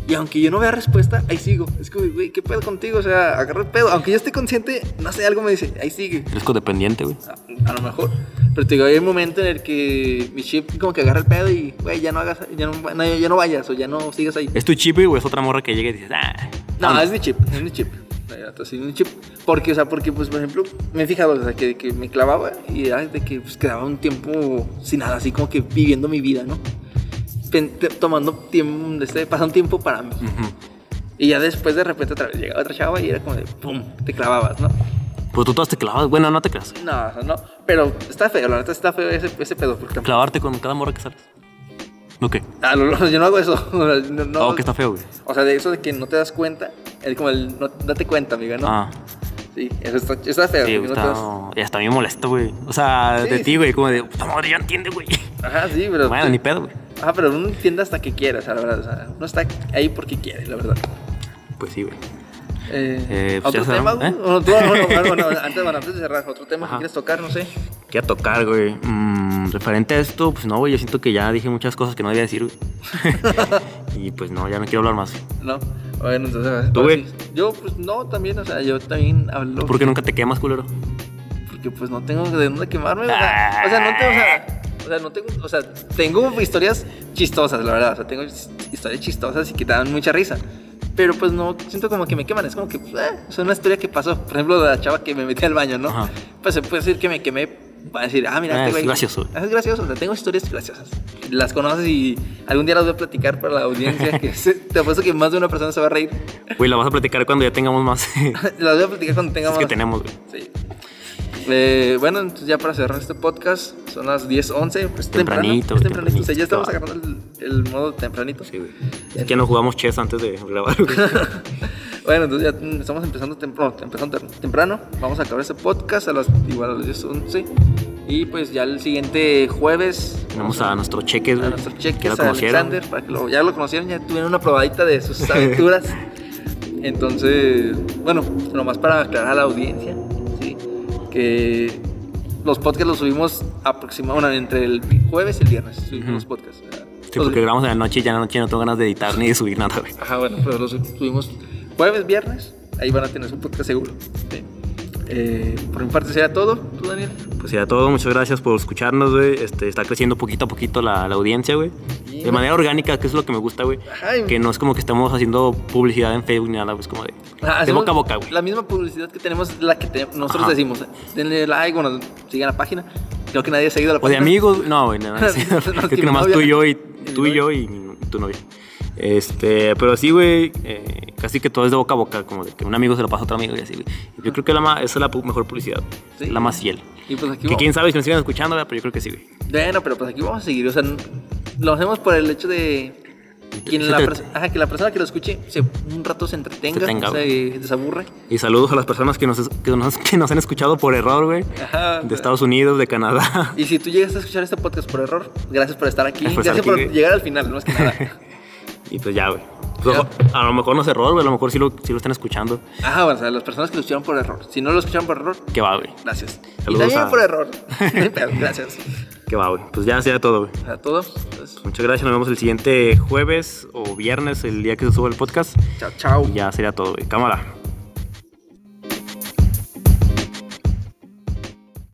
y aunque yo no vea respuesta, ahí sigo. Es como, güey, ¿qué pedo contigo? O sea, agarra el pedo. Aunque yo esté consciente, no sé, algo me dice, ahí sigue. Eres codependiente, güey. A, a lo mejor. Pero te digo, hay un momento en el que mi chip como que agarra el pedo y, güey, ya no hagas, ya no, no, ya no vayas o ya no sigas ahí. ¿Es tu chip, güey, o es otra morra que llega y dices, ah. No, vámonos"? es mi chip, es mi chip. Sí, mi chip. Porque, o sea, porque, pues, por ejemplo, me he fijado, o sea, que, que me clavaba y era de que pues, quedaba un tiempo sin nada, así como que viviendo mi vida, ¿no? Tomando tiempo, este, pasando tiempo para mí. Y ya después de repente otra vez llegaba otra chava y era como de, pum, te clavabas, ¿no? Pues tú todas te clavas, bueno, no te creas. No, no. Pero está feo, la neta está feo ese, ese pedo. Porque, Clavarte con cada morra que sales. ¿No qué? Ah, yo no hago eso. No, no- Oh, que está feo, güey. O sea, de eso de que no te das cuenta. Es como el no, date cuenta, amiga, ¿no? Ah, Sí, eso está, está feo. sí, no te está, ya está bien molesto, güey. O sea, Sí, de sí. ti, güey, como de, puta madre, ya entiende, güey. Ajá, sí, pero. Bueno, ni pedo, güey. Ajá, pero uno entiende hasta que quiera, o sea, la verdad. O sea, uno está ahí porque quiere, la verdad. Pues sí, güey. Eh, Eh, pues ¿Otro tema, güey? ¿eh? Bueno, tú- bueno, antes, bueno, antes de cerrar, otro tema Ajá. que quieres tocar, no sé. ¿Qué a tocar, güey? Mm, referente a esto, pues no, güey, yo siento que ya dije muchas cosas que no debía decir, güey. y pues no, ya no quiero hablar más. No. Bueno, entonces. ¿Tú, ahora güey? Yo, pues no, también, o sea, yo también hablo. ¿Por qué nunca te quemas, culero? Porque pues no tengo de dónde quemarme, o sea, o sea, no tengo, o sea, o sea, no tengo, o sea, tengo historias chistosas, la verdad, o sea, tengo his- historias chistosas y que dan mucha risa. Pero pues no siento como que me queman, es como que, eh, es una historia que pasó. Por ejemplo, la chava que me metí al baño, ¿no? Ajá. Pues se puede decir que me quemé para decir, ah, mira, Ah, este es gracioso. Es gracioso, o sea, tengo historias graciosas. Las conoces y algún día las voy a platicar para la audiencia. que se- te apuesto que más de una persona se va a reír. Güey, la vas a platicar cuando ya tengamos más. las voy a platicar cuando es tengamos. que tenemos, güey. Sí. Eh, bueno, entonces ya para cerrar este podcast, son las 10:11. Pues Tempranito, temprano, es tempranito. O sea, ya estamos tempranito. agarrando el, el modo tempranito. Sí, güey. Es que ya no jugamos chess antes de grabar. Bueno, entonces ya mm, estamos empezando temprano, empezando tem- temprano. Vamos a acabar este podcast a las igual a las 10:11. Y pues ya el siguiente jueves Tenemos a nuestros cheques, a nuestros Ya cheques, lo a. Alexander, para que lo, ya lo conocieron, ya tuvieron una probadita de sus aventuras. Entonces, bueno, nomás para aclarar a la audiencia. Que los podcasts los subimos aproximadamente entre el jueves y el viernes. Subimos Ujú. los podcasts. Sí, los- porque grabamos en la noche y ya en la noche no tengo ganas de editar ni de subir nada. Ajá, bueno, pero los subimos jueves, viernes. Ahí van a tener su podcast seguro. ¿sí? Eh, por mi parte sería todo. ¿Tú, Daniel? Pues ya todo, muchas gracias por escucharnos, güey. Este, está creciendo poquito a poquito la, la audiencia, güey. Sí, De manera orgánica, que es lo que me gusta, güey. Que no es como que estemos haciendo publicidad en Facebook ni nada, pues como de, Ah, de boca a boca, güey. La misma publicidad que tenemos, la que te- nosotros Ajá. decimos. Denle like, bueno, sigan la página. Creo que nadie ha seguido la O de página. amigos, no, güey, No, Creo que nomás tú y yo y tú y yo y tu novia. Este, pero sí, güey, eh, casi que todo es de boca a boca, como de que un amigo se lo pasa a otro amigo y así, güey. Yo creo que la ma- esa es la pu- mejor publicidad, Sí. la más fiel. Y pues aquí Que vamos. quién sabe si nos siguen escuchando, ¿verdad? pero yo creo que sí, güey. Bueno, pero pues aquí vamos a seguir. O sea, lo hacemos por el hecho de. Quien la, ajá, que la persona que lo escuche se, un rato se entretenga, Se tenga, o sea, y desaburre. Y saludos a las personas que nos, que nos, que nos han escuchado por error, güey. Ajá. De Estados Unidos, de Canadá. Y si tú llegas a escuchar este podcast por error, gracias por estar aquí. Gracias por estar Gracias por aquí, güey. llegar al final, no es que nada. Y pues ya, güey. Pues, A lo mejor no es error, güey. A lo mejor sí lo, sí lo están escuchando. Ajá, o sea, las personas que lo escucharon por error. Si no lo escucharon por error, Que va, güey. gracias. Saludos y también a- por error. Gracias. Que va, güey. Pues ya sea todo, güey. Sea, todo. Entonces, Muchas gracias. Nos vemos el siguiente jueves o viernes, el día que se suba el podcast. chao, chao. Y ya sería todo, güey. Cámara.